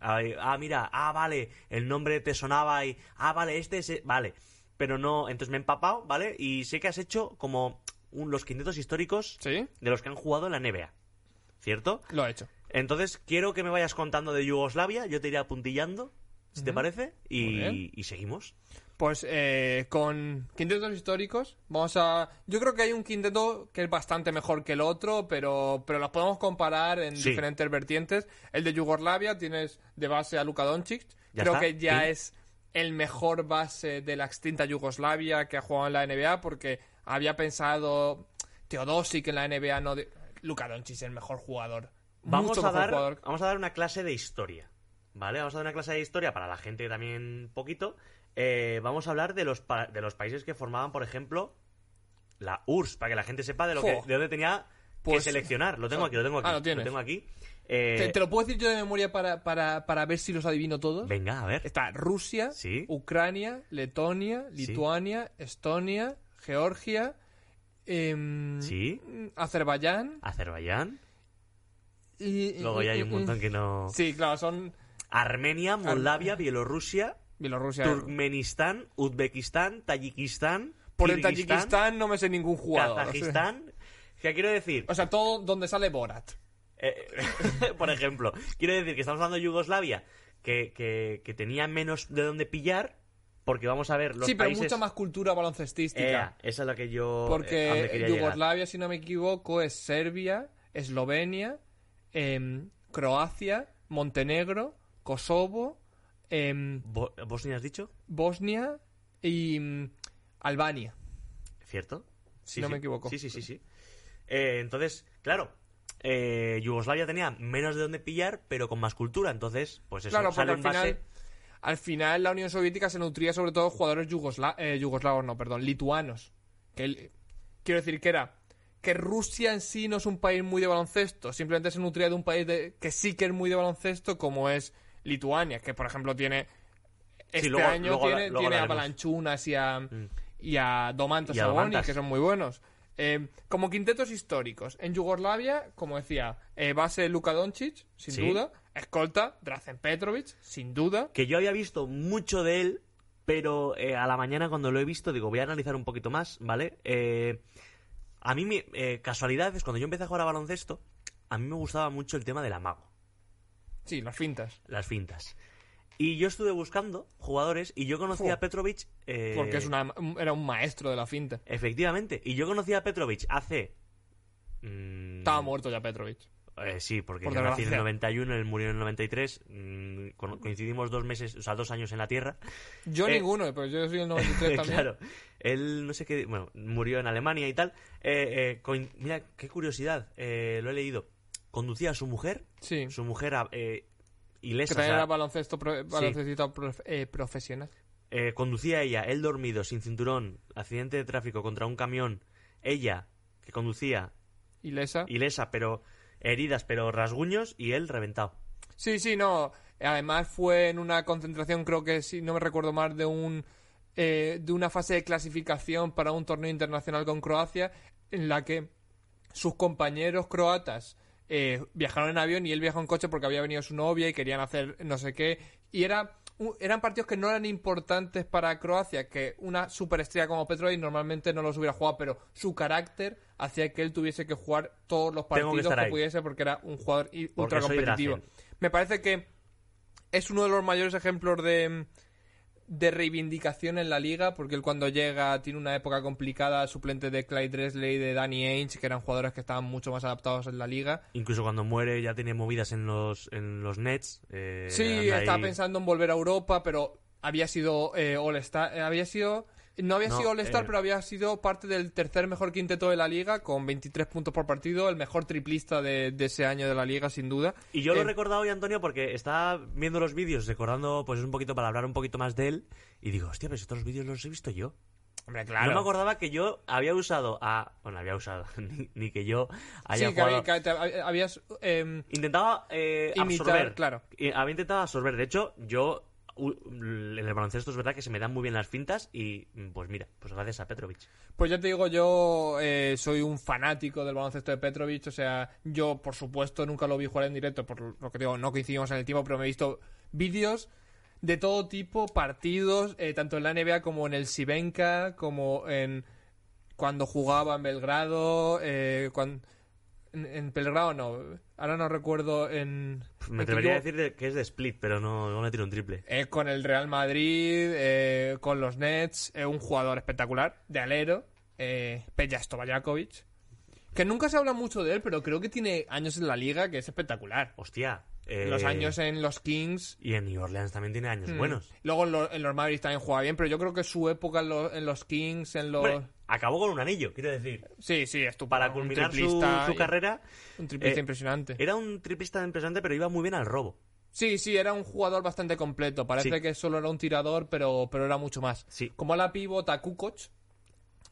Ah, ah, mira, ah, vale, el nombre te sonaba y, ah, vale, este es, e-". vale. Pero no, entonces me he empapado, ¿vale? Y sé que has hecho como un- los quintetos históricos Sí, de los que han jugado en la NBA. ¿Cierto? lo he hecho. Entonces, quiero que me vayas contando de Yugoslavia, yo te iré apuntillando, si te parece, y, seguimos. Pues eh, con quintetos históricos, vamos a. Yo creo que hay un quinteto que es bastante mejor que el otro, pero, pero los podemos comparar en Sí. diferentes vertientes. El de Yugoslavia tienes de base a Luka Doncic. Creo está, que ya sí. es el mejor base de la extinta Yugoslavia que ha jugado en la NBA, porque había pensado Teodosic en la NBA, no. De... Luka Doncic es el mejor jugador. Vamos Mucho a, mejor dar, jugador. vamos a dar una clase de historia, ¿vale? Vamos a dar una clase de historia para la gente también poquito. Eh, vamos a hablar de los, pa- de los países que formaban, por ejemplo, la URSS, para que la gente sepa de, lo que, de dónde tenía que Pues- seleccionar. Lo tengo aquí, lo tengo aquí. Ah, lo tengo aquí. Eh, ¿Te, te lo puedo decir yo de memoria para, para, para ver si los adivino todos? Venga, a ver. Está Rusia, Sí. Ucrania, Letonia, Sí. Lituania, Estonia, Georgia, em, Sí. Azerbaiyán. Azerbaiyán. Y, Luego ya hay un montón que no... Sí, claro, son Armenia, Moldavia, Bielorrusia, Bielorrusia. Turkmenistán, Uzbekistán, Tayikistán, Por el Tayikistán no me sé ningún jugador. Kazajistán. ¿Qué quiero decir? O sea, todo donde sale Borat. Eh, por ejemplo, quiero decir que estamos hablando de Yugoslavia, que, que, que tenía menos de dónde pillar, porque vamos a ver los sí, pero países... mucha más cultura baloncestística. Ea, esa es la que yo... eh, Porque llegar. Yugoslavia, si no me equivoco, es Serbia, Eslovenia, em, Croacia, Montenegro, Kosovo, em, Bo- ¿Bosnia has dicho? Bosnia y mm, Albania. ¿Cierto? Si no me equivoco. Sí, sí, sí, sí. Eh, entonces, claro, eh, Yugoslavia tenía menos de dónde pillar, pero con más cultura. Entonces, pues eso, claro, sale base... final, al final la Unión Soviética se nutría sobre todo de jugadores yugosla- eh, yugoslavos, no, perdón, lituanos. Que quiero decir que era que Rusia en sí no es un país muy de baloncesto, simplemente se nutría de un país de- que sí que es muy de baloncesto, como es Lituania, que por ejemplo tiene este luego- año luego- tiene, luego tiene a. Balanchunas y a, y a Domantas Y a Sabonis, Domantas. que son muy buenos. Eh, como quintetos históricos, en Yugoslavia, como decía, eh, base Luka Doncic, sin Sí. duda, escolta Drazen Petrovic, sin duda. que yo había visto mucho de él, pero eh, a la mañana cuando lo he visto, digo, voy a analizar un poquito más, ¿vale? Eh, a mí, eh, casualidades, cuando yo empecé a jugar a baloncesto, a mí me gustaba mucho el tema del amago, Sí, las fintas. las fintas. Y yo estuve buscando jugadores y yo conocí a Petrovic. eh, Porque es una, era un maestro de la finta. Efectivamente. Y yo conocí a Petrovic hace. mm, Estaba muerto ya Petrovic. Eh, sí, porque Por yo nací en el desgracia. 91, él murió en el 93. mm, co- coincidimos dos meses, o sea, dos años en la Tierra. Yo Eh, ninguno, pero yo soy el 93 también. claro. Él, no sé qué. Bueno, murió en Alemania y tal. Eh, eh, mira, qué curiosidad. eh, lo he leído. Conducía a su mujer. Sí. Su mujer a- ilesa. Que o sea, era baloncesto, pro- eh, profesional. eh, conducía ella, él dormido, sin cinturón, accidente de tráfico contra un camión. Ella, que conducía, Ilesa. ilesa, pero heridas, pero rasguños, y él reventado. Sí, sí, no. Además fue en una concentración, creo que si no me recuerdo mal, de un eh, de una fase de clasificación para un torneo internacional con Croacia, en la que sus compañeros croatas eh, viajaron en avión y él viajó en coche porque había venido su novia y querían hacer no sé qué. Y era eran partidos que no eran importantes para Croacia, que una superestrella como Petrovic normalmente no los hubiera jugado, pero su carácter hacía que él tuviese que jugar todos los que partidos que, ahí. pudiese porque era un jugador ultra competitivo. Me parece que es uno de los mayores ejemplos de, de reivindicación en la liga, porque él cuando llega tiene una época complicada, suplente de Clyde Dresley, de Danny Ainge, que eran jugadores que estaban mucho más adaptados en la liga. Incluso cuando muere ya tiene movidas en los, en los Nets. eh, Sí, estaba ahí- pensando en volver a Europa, pero había sido eh, All-Star, eh, había sido... No había No, sido All-Star, eh, pero había sido parte del tercer mejor quinteto de la liga, con 23 puntos por partido, el mejor triplista de, de ese año de la liga, sin duda. Y yo lo he Eh, recordado hoy, Antonio, porque estaba viendo los vídeos, recordando, pues un poquito para hablar un poquito más de él. Y digo, hostia, pero estos vídeos los he visto yo. Hombre, claro. No me acordaba que yo había usado a... Bueno, había usado, ni, ni que yo haya Sí, que, jugado... habías... em, Intentaba eh, Imitar, absorber. claro. Había intentado absorber. De hecho, yo en el baloncesto es verdad que se me dan muy bien las fintas y pues mira, pues gracias a Petrovic. Pues ya te digo, yo eh, soy un fanático del baloncesto de Petrovic. O sea, yo, por supuesto, nunca lo vi jugar en directo, por lo que digo, no coincidimos en el tiempo, pero me he visto vídeos de todo tipo, partidos, eh, tanto en la NBA como en el Sibenka, como en cuando jugaba en Belgrado, eh, cuan- en, en Belgrado no, ahora no recuerdo en... Me atrevería a decir de- que es de split, pero no, no me tiro un triple. eh, con el Real Madrid, eh, con los Nets, eh, un jugador espectacular, de alero, eh, Peja Stojakovic, que nunca se habla mucho de él, pero creo que tiene años en la liga que es espectacular. Hostia. Eh, Los años en los Kings. Y en New Orleans también tiene años mm, buenos. Luego en, lo- en los Mavericks también juega bien, pero yo creo que su época en, lo- en los Kings, en los... Acabó con un anillo, quiero decir. Sí, sí, estupendo. Para culminar su, carrera, Un triplista eh, impresionante. era un triplista impresionante, pero iba muy bien al robo. Sí, sí, era un jugador bastante completo. Parece Sí. que solo era un tirador, pero, pero era mucho más. Sí. Como ala pivot a Kukoc,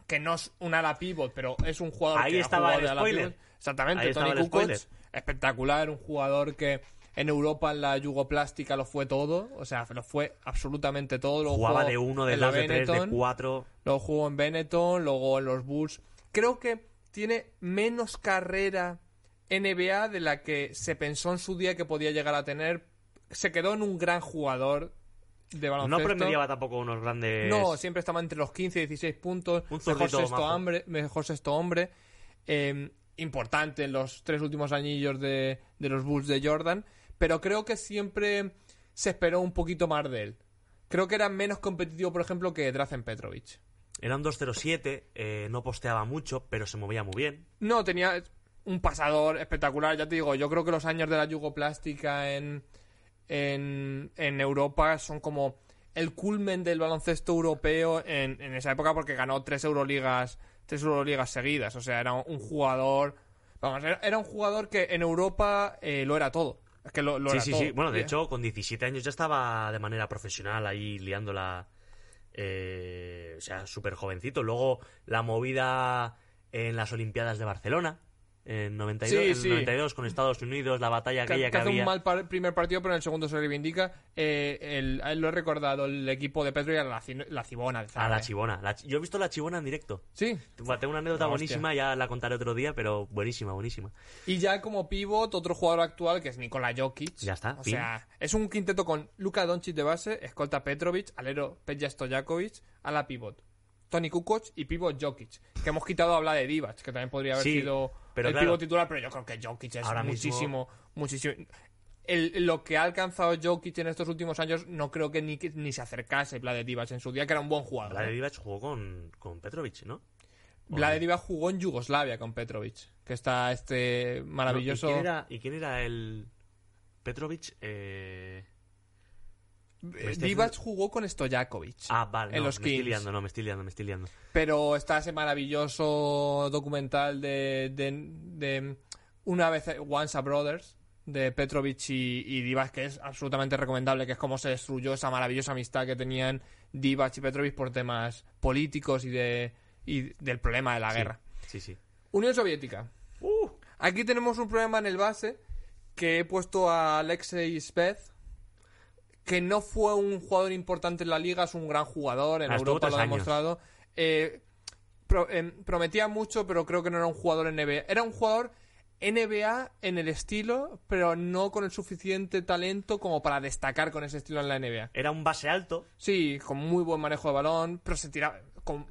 que no es un ala pivot, pero es un jugador Ahí que estaba el ala spoiler. Exactamente, Ahí Tony Kukoc, espectacular, un jugador que en Europa en la yugoplástica lo fue todo, o sea, lo fue absolutamente todo. Jugaba jugó de uno, de dos, de tres, de cuatro. Luego jugó en Benetton, luego en los Bulls. Creo que tiene menos carrera NBA de la que se pensó en su día que podía llegar a tener. Se quedó en un gran jugador de baloncesto. No promediaba tampoco unos grandes. No, siempre estaba entre los 15 y 16 puntos. Un mejor sexto, majo. hombre, mejor sexto hombre. Eh, importante en los tres últimos anillos de, de los Bulls de Jordan. Pero creo que siempre se esperó un poquito más de él. Creo que era menos competitivo, por ejemplo, que Drazen Petrovic. Era un 2-0-7, eh, no posteaba mucho, pero se movía muy bien. No, tenía un pasador espectacular, ya te digo, yo creo que los años de la yugoplástica en, en, en Europa son como el culmen del baloncesto europeo en, en esa época porque ganó tres Euroligas, tres Euroligas seguidas, o sea, era un jugador, vamos, era, era un jugador que en Europa eh, lo era todo. Es que lo, lo sí, sí, todo. sí. Bueno, de hecho, con 17 años ya estaba de manera profesional ahí liándola. eh, o sea, súper jovencito. Luego la movida en las Olimpiadas de Barcelona. En 92, Sí, sí. 92 con Estados Unidos, la batalla que, aquella que que, hace había. un mal par- primer partido, pero en el segundo se reivindica. Eh, el- él lo he recordado, el equipo de Petro y a la, la Cibona. de A la chibona. La Yo he visto la chibona en directo. Sí, Tengo una anécdota buenísima, ya la contaré otro día, pero buenísima, buenísima. Y ya como pivot, otro jugador actual que es Nikola Jokic. Ya está, O fin. sea, es un quinteto con Luka Doncic de base, escolta Petrovic, alero Peja Stojakovic, a la pivot. Tony Kukoc y pivot Jokic. Que hemos quitado a hablar de Divac, que también podría haber Sí, sido pero el claro, titular, pero yo creo que Jokic es ahora mismo- muchísimo, muchísimo. El- lo que ha alcanzado Jokic en estos últimos años no creo que ni, ni se acercase a Vlade Divac en su día, que era un buen jugador. ¿eh? Divac jugó con, con Petrovic, ¿no? Vlade Divac jugó en Yugoslavia con Petrovic, que está este maravilloso... ¿Y quién era, y quién era el Petrovic? Eh... Eh, estoy Divac jugó con Stojakovic. Ah, vale, En no, los me estoy liando, no, me estoy liando, me estoy liando. Pero está ese maravilloso documental de, de, de una vez Once a Brothers de Petrovic y, y Divac que es absolutamente recomendable, que es cómo se destruyó esa maravillosa amistad que tenían Divac y Petrovic por temas políticos y de y del problema de la Sí, guerra. Sí, sí. Unión Soviética. Uh. Aquí tenemos un problema en el base que he puesto a Alexei Spez, que no fue un jugador importante en la liga, es un gran jugador, en Ah, Europa lo ha demostrado. Eh, pro- em, prometía mucho, pero creo que no era un jugador NBA. Era un jugador NBA en el estilo, pero no con el suficiente talento como para destacar con ese estilo en la NBA. Era un base alto. Sí, con muy buen manejo de balón, pero se tiraba con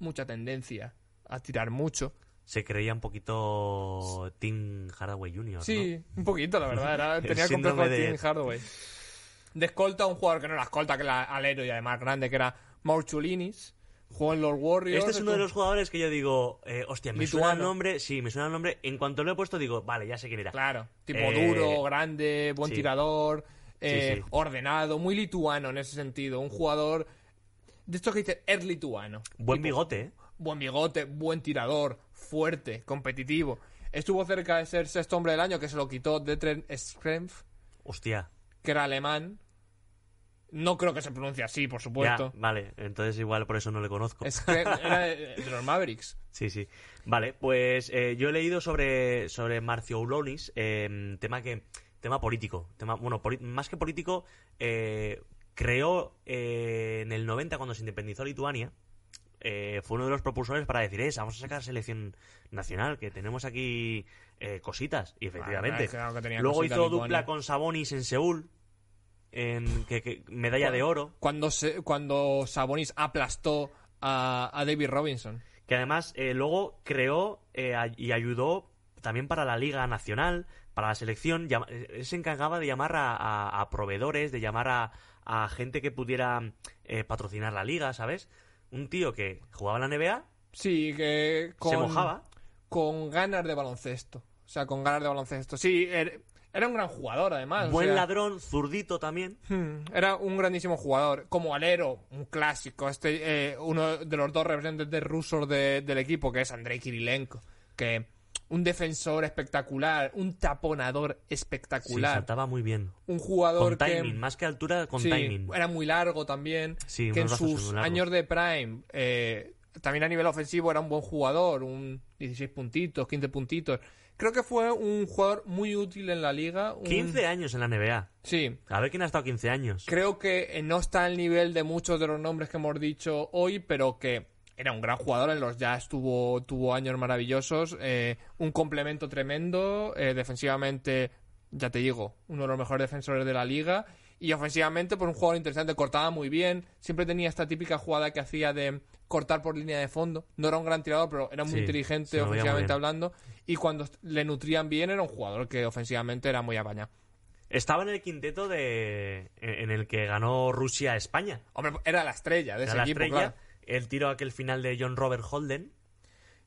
mucha tendencia a tirar mucho. Se creía un poquito Tim Hardaway Jr. Sí, un poquito, la verdad. Era, tenía complejo de- Tim Hardaway. De escolta, un jugador que no era escolta, que era alero y además grande, que era Maurchulinis. Jugó en los. Warriors. Este es uno de los jugadores que yo digo, eh, hostia, me suena el nombre. Sí, me suena el nombre. En cuanto lo he puesto, digo, vale, ya sé quién era. Claro, tipo Eh, duro, grande, buen sí. tirador, eh, Sí, sí. ordenado, muy lituano en ese sentido. Un jugador de esto que dice er lituano. Buen Tipo, bigote, ¿eh? Buen bigote, buen tirador, fuerte, competitivo. Estuvo cerca de ser sexto hombre del año, que se lo quitó Detren Schrempf, Hostia. que era alemán. No creo que se pronuncie así, por Ya, supuesto. vale, entonces igual por eso no le conozco. Es que era de, de los Mavericks. Sí, sí. Vale, pues eh, yo he leído sobre, sobre Marcio Oulonis, eh, tema que tema político, tema bueno, más que político, eh, creó eh, en el 90 cuando se independizó Lituania, eh, fue uno de los propulsores para decir, "Eh, vamos a sacar selección nacional, que tenemos aquí eh, cositas, y efectivamente. claro Luego hizo Lituania. dupla con Sabonis en Seúl, en que, que- medalla de oro. Cuando, se, cuando Sabonis aplastó a, a David Robinson. que además eh, luego creó eh, y ayudó también para la Liga Nacional, para la selección, llama- eh, él se encargaba de llamar a, proveedores, de llamar a, a gente que pudiera eh, patrocinar la liga, ¿sabes? Un tío que jugaba en la NBA, Sí, que con, se mojaba, con ganas de baloncesto. O sea, con ganas de baloncesto. Sí, er- era un gran jugador, además. o buen sea, ladrón, zurdito también. hmm, Era un grandísimo jugador. Como alero, un clásico. Este, eh, uno de los dos representantes rusos de- del equipo, que es Andrei Kirilenko. Que un defensor espectacular, un taponador Sí, espectacular. saltaba muy bien. un jugador Con que... timing, más que altura, con Sí, timing. Era muy largo también. Sí, que en sus años de prime, eh, también a nivel ofensivo era un buen jugador, un 16 puntitos, 15 puntitos. Creo que fue un jugador muy útil en la liga. un- 15 años en la NBA. Sí. A ver quién ha estado 15 años. Creo que eh, no está al nivel de muchos de los nombres que hemos dicho hoy, pero que era un gran jugador en los Jazz, tuvo, tuvo años maravillosos, eh, un complemento tremendo, eh, defensivamente, ya te digo, uno de los mejores defensores de la liga, y ofensivamente, pues un jugador interesante, cortaba muy bien, siempre tenía esta típica jugada que hacía de cortar por línea de fondo, no era un gran tirador, pero era muy Sí, inteligente muy ofensivamente hablando, y cuando le nutrían bien era un jugador que ofensivamente era muy apañado. Estaba en el quinteto de en el que ganó Rusia a España. Hombre, era la estrella de Era ese la equipo, estrella. claro. El tiro aquel final de John Robert Holden.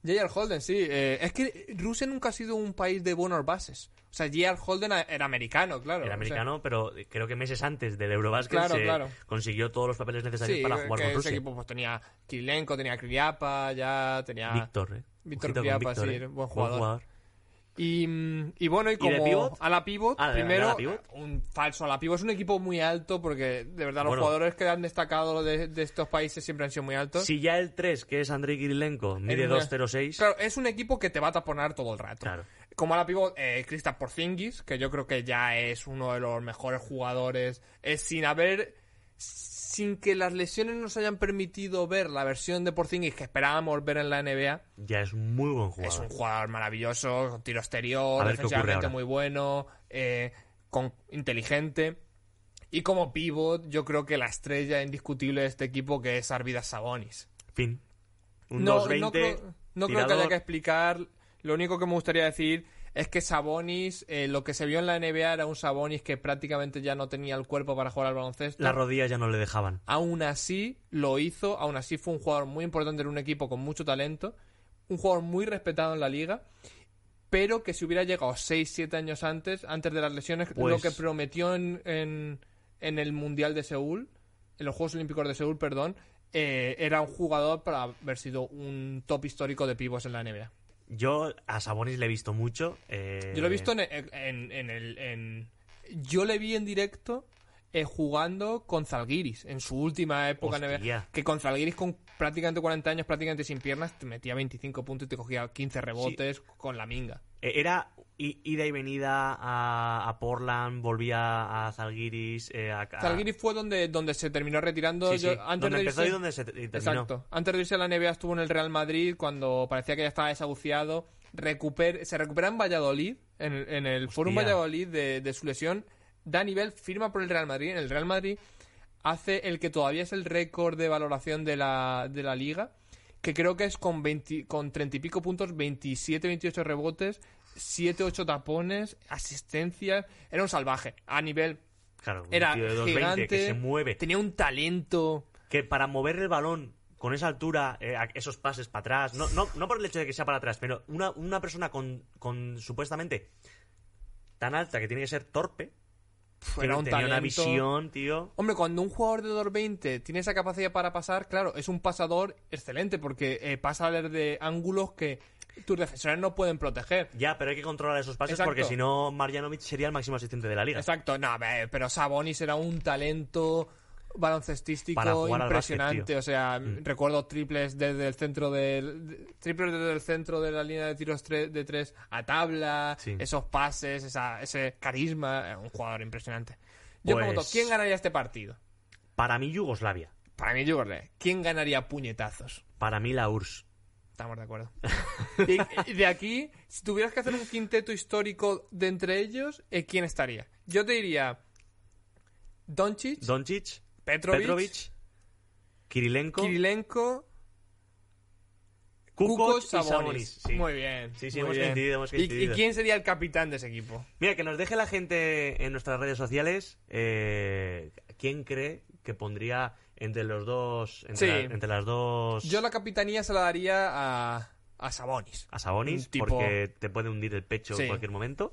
J.R. Holden, sí. Eh, es que Rusia nunca ha sido un país de buenos bases. O sea, J.R. Holden era americano, claro. Era sea, americano, pero creo que meses antes del Eurobasket Claro, se claro. consiguió todos los papeles necesarios sí, para jugar que con ese Rusia. equipo pues, tenía Kirilenko, tenía Kriapa, ya tenía... Víctor, ¿eh? Víctor Kriapa, sí, ¿eh? buen jugador. Y, y bueno, y como a la pivot, Ah, primero, pivot. un falso a la pivot. Es un equipo muy alto porque de verdad los jugadores que han destacado de, de estos países siempre han sido muy altos. Si ya el 3, que es Andrei Kirilenko, mide Es una- 2.06. Claro, es un equipo que te va a taponar todo el rato. Claro. Como a la pivot, eh, Kristaps Porzingis, que yo creo que ya es uno de los mejores jugadores, eh, sin haber, sin que las lesiones nos hayan permitido ver la versión de Porzingis que esperábamos ver en la NBA. Ya es muy buen Es jugador. un jugador maravilloso, con tiro exterior, defensivamente muy bueno, eh, con, inteligente. Y como pivot, yo creo que la estrella indiscutible de este equipo que es Arvidas Sabonis. Fin. Un No, 2.20. no creo, no creo que haya que explicar. Lo único que me gustaría decir es que Sabonis, eh, lo que se vio en la NBA era un Sabonis que prácticamente ya no tenía el cuerpo para jugar al baloncesto. Las rodillas ya no le dejaban. Aún así lo hizo, aún así fue un jugador muy importante en un equipo con mucho talento, un jugador muy respetado en la liga, pero que si hubiera llegado 6-7 años antes, antes de las lesiones, Pues- lo que prometió en, en, en el Mundial de Seúl, en los Juegos Olímpicos de Seúl, perdón, eh, era un jugador para haber sido un top histórico de pivos en la NBA. Yo a Sabonis le he visto mucho. eh, Yo lo he visto en, en- en el. en- Yo le vi en directo eh, jugando con Zalgiris en su última época Hostia. NBA. Que con Zalgiris con prácticamente 40 años, prácticamente sin piernas, te metía 25 puntos y te cogía 15 rebotes con la minga. Eh, Era ida y venida a, a Portland, volvía a Zalgiris. eh, a, a- Zalgiris fue donde, donde se terminó retirando. Sí, sí, Yo- antes donde de empezó irse- y donde se terminó. Exacto. Antes de irse a la NBA estuvo en el Real Madrid cuando parecía que ya estaba desahuciado. Recuper- se recupera en Valladolid, en, en el Forum. Valladolid de, de su lesión. Da nivel, firma por el Real Madrid. En el Real Madrid hace el que todavía es el récord de valoración de la, de la liga, que creo que es con, 20 con 30 y pico puntos, 27, 28 rebotes, 7, 8 tapones, asistencias. Era un salvaje. A nivel Claro, un era tío de 2.20 gigante, que se mueve. tenía un talento. Que para mover el balón con esa altura, eh, esos pases para atrás, no, no, no por el hecho de que sea para atrás, pero una, una persona con, con supuestamente tan alta que tiene que ser torpe, Era un tenía una visión, tío. Hombre, cuando un jugador de 2.20 tiene esa capacidad para pasar, claro, es un pasador excelente porque eh, pasa desde ángulos que tus defensores no pueden proteger. Ya, pero hay que controlar esos pases Exacto. porque si no, Marjanovic sería el máximo asistente de la liga. Exacto, no, pero Sabonis era un talento baloncestístico Para jugar al impresionante. básquet, o sea, Mm. recuerdo triples desde el centro del de- triples desde el centro de la línea de tiros tre- de tres a tabla, Sí. esos pases, esa, ese carisma, un jugador impresionante. Yo Pues- pregunto, ¿quién ganaría este partido? Para mí, Yugoslavia. Para mí, Yugoslavia. ¿Quién ganaría puñetazos? Para mí, la URSS. Estamos de acuerdo. y, y de aquí, si tuvieras que hacer un quinteto histórico de entre ellos, eh, ¿quién estaría? Yo te diría Doncic, Doncic, Petrovic, Petrovic, Kirilenko, Kirilenko, Kukoc y Sabonis. Sí. Muy bien. Sí, sí, hemos bien. coincidido, hemos ¿Y- coincidido. ¿Y, quién sería el capitán de ese equipo? Mira, que nos deje la gente en nuestras redes sociales eh, quién cree que pondría entre los dos entre, Sí. la- entre las dos Yo la capitanía se la daría a, a Sabonis. a Sabonis tipo- porque te puede hundir el pecho en cualquier momento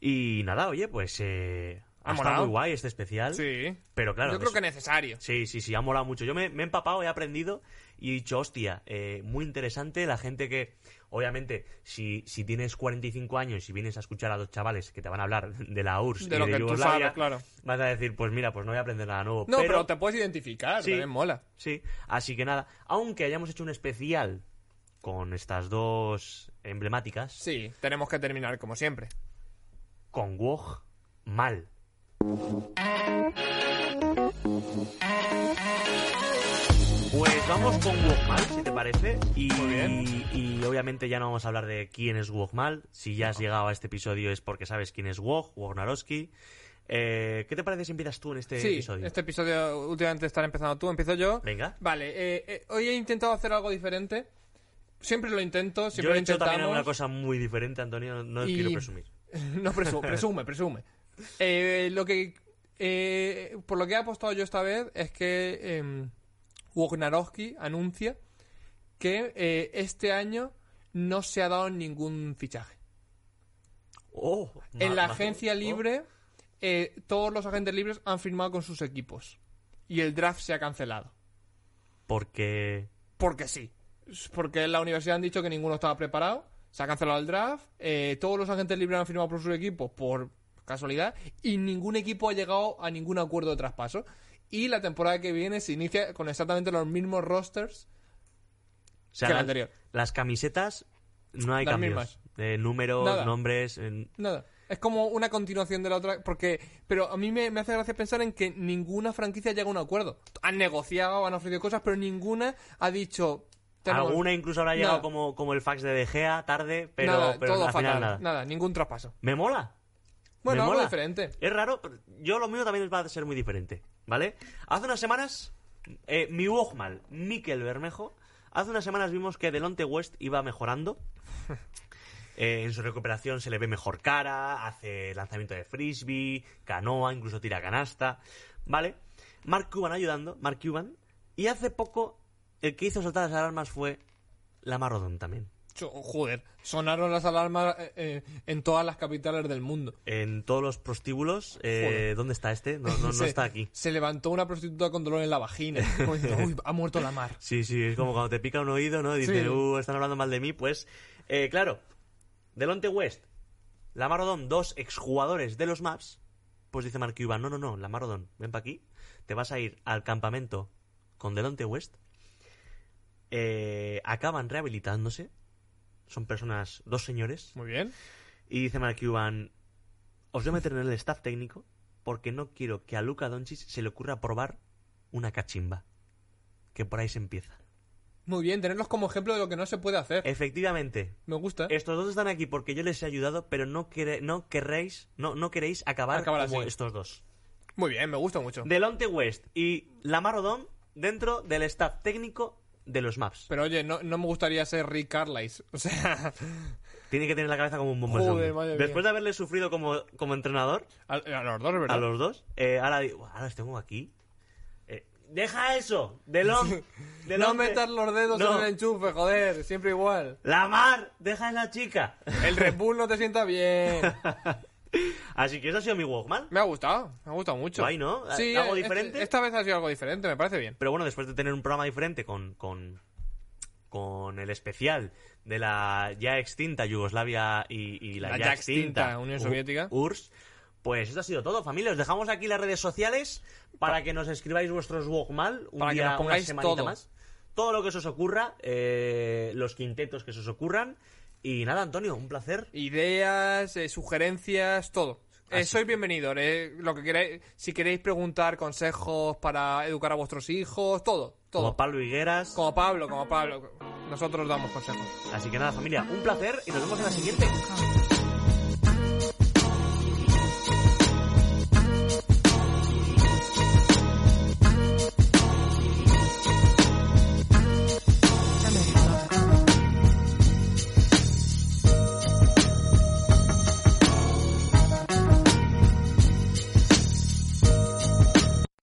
y nada oye pues eh, Ha ha molado. muy guay este especial Sí. pero claro Yo creo es- que necesario. Sí, sí, sí, ha molado mucho. Yo me, me he empapado, he aprendido y he dicho, hostia, eh, muy interesante. La gente que, obviamente, si, si tienes 45 años y vienes a escuchar a dos chavales que te van a hablar de la URSS De y lo de que tú sabes, claro. vas a decir, pues mira, pues no voy a aprender nada nuevo. No, pero, te puedes identificar, Sí. también mola. Sí, así que nada, aunque hayamos hecho un especial con estas dos emblemáticas, Sí, tenemos que terminar como siempre. con WOG, mal. Pues vamos con Wogmal, si te parece. Y, Muy bien. y obviamente ya no vamos a hablar de quién es Wogmal. Si ya has llegado a este episodio es porque sabes quién es Wog, Wognarowski. Eh, ¿Qué te parece si empiezas tú en este sí, episodio? este episodio últimamente estar empezando tú, empiezo yo. Venga. Vale, eh, eh, hoy he intentado hacer algo diferente. Siempre lo intento, siempre Yo he lo también una cosa muy diferente, Antonio, no, no Y- quiero presumir. no presume, presume, presume. Eh, lo que eh, por lo que he apostado yo esta vez es que eh, Wognarowski anuncia que eh, este año no se ha dado ningún fichaje. Oh, En la agencia oh. libre, todos los agentes libres han firmado con sus equipos. Y el draft se ha cancelado. Porque... Porque sí. Porque en la universidad han dicho que ninguno estaba preparado. Se ha cancelado el draft. todos los agentes libres han firmado por sus equipos por casualidad. Y ningún equipo ha llegado a ningún acuerdo de traspaso. Y la temporada que viene se inicia con exactamente los mismos rosters. O sea, que la las, anterior. las camisetas no hay Las cambios. mismas. Eh, números, Nada. nombres... Nada. Es como una continuación de la otra. Porque. Pero a mí me, me hace gracia pensar en que ninguna franquicia llega a un acuerdo. Han negociado, han ofrecido cosas, pero ninguna ha dicho. tenemos- Alguna incluso habrá llegado Nada. como, como el fax de De Gea, tarde, pero, nada, pero todo al fatal. final nada. ningún traspaso. Me mola. Bueno, Me algo mola. diferente. Es raro, pero yo lo mío también va a ser muy diferente, ¿vale? Hace unas semanas, eh, mi Wogmal, Mikel Bermejo, hace unas semanas vimos que Delonte West iba mejorando. Eh, en su recuperación se le ve mejor cara, hace lanzamiento de frisbee, canoa, incluso tira canasta, ¿vale? Mark Cuban ayudando, Mark Cuban, y hace poco el que hizo saltar las alarmas fue Lamar Odom también. Joder, sonaron las alarmas eh, eh, en todas las capitales del mundo. En todos los prostíbulos, eh. ¿dónde está este? No, no, no Se- está aquí. Se levantó una prostituta con dolor en la vagina. Como diciendo, Uy, ha muerto la mar. Sí, sí, es como cuando te pica un oído, ¿no? Dicen, Sí. uh, están hablando mal de mí. Pues, eh, claro, Delonte West, Lamar Odom, dos exjugadores de los Maps, pues dice Mark Cuban, no, no, no, Lamar Odom, ven para aquí, te vas a ir al campamento con Delonte West, acaban rehabilitándose, son personas, dos señores, Muy bien. y dice Mark Cuban, os voy a meter en el staff técnico porque no quiero que a Luca Doncic se le ocurra probar una cachimba, que por ahí se empieza. Muy bien, tenerlos como ejemplo de lo que no se puede hacer. Efectivamente, Me gusta. estos dos están aquí porque yo les he ayudado, pero no, quere- no querréis, no, no queréis acabar, Acabar como así. estos dos. Muy bien, me gusta mucho. Delonte West y Lamar Odom dentro del staff técnico de los Maps. Pero oye, no, no me gustaría ser Rick Carlisle. O sea, Tiene que tener la cabeza como un Joder, madre Después mía. de haberle sufrido como, como entrenador a, a los dos, ¿verdad? a los dos, eh, ahora digo, ahora los tengo aquí. Eh, ¡Deja eso! Delon, No Delonte. metas los dedos No. en el enchufe, joder, siempre igual. ¡Lamar! ¡Deja a la chica! El Red Bull no te sienta bien. Así que eso ha sido mi Walkman. Me ha gustado, me ha gustado mucho. Guay, ¿no? Sí, ¿Algo eh, diferente? Esta vez ha sido algo diferente, me parece bien. Pero bueno, después de tener un programa diferente con, con, con el especial de la ya extinta Yugoslavia y, y la, La ya, ya extinta extinta Unión Soviética. URSS, Pues esto ha sido todo, familia. Os dejamos aquí las redes sociales para que nos escribáis vuestros mal un Para que día, nos pongáis una semanita todo. más. Todo lo que se os ocurra, eh, los quintetos que se os ocurran. Y nada, Antonio, un placer. Ideas, eh, sugerencias, todo. Eh, sois bienvenidos. eh, lo que queráis, si queréis preguntar consejos para educar a vuestros hijos, todo, todo. Como Pablo Higueras. Como Pablo, como Pablo. Nosotros damos consejos. Así que nada, familia, un placer y nos vemos en la siguiente.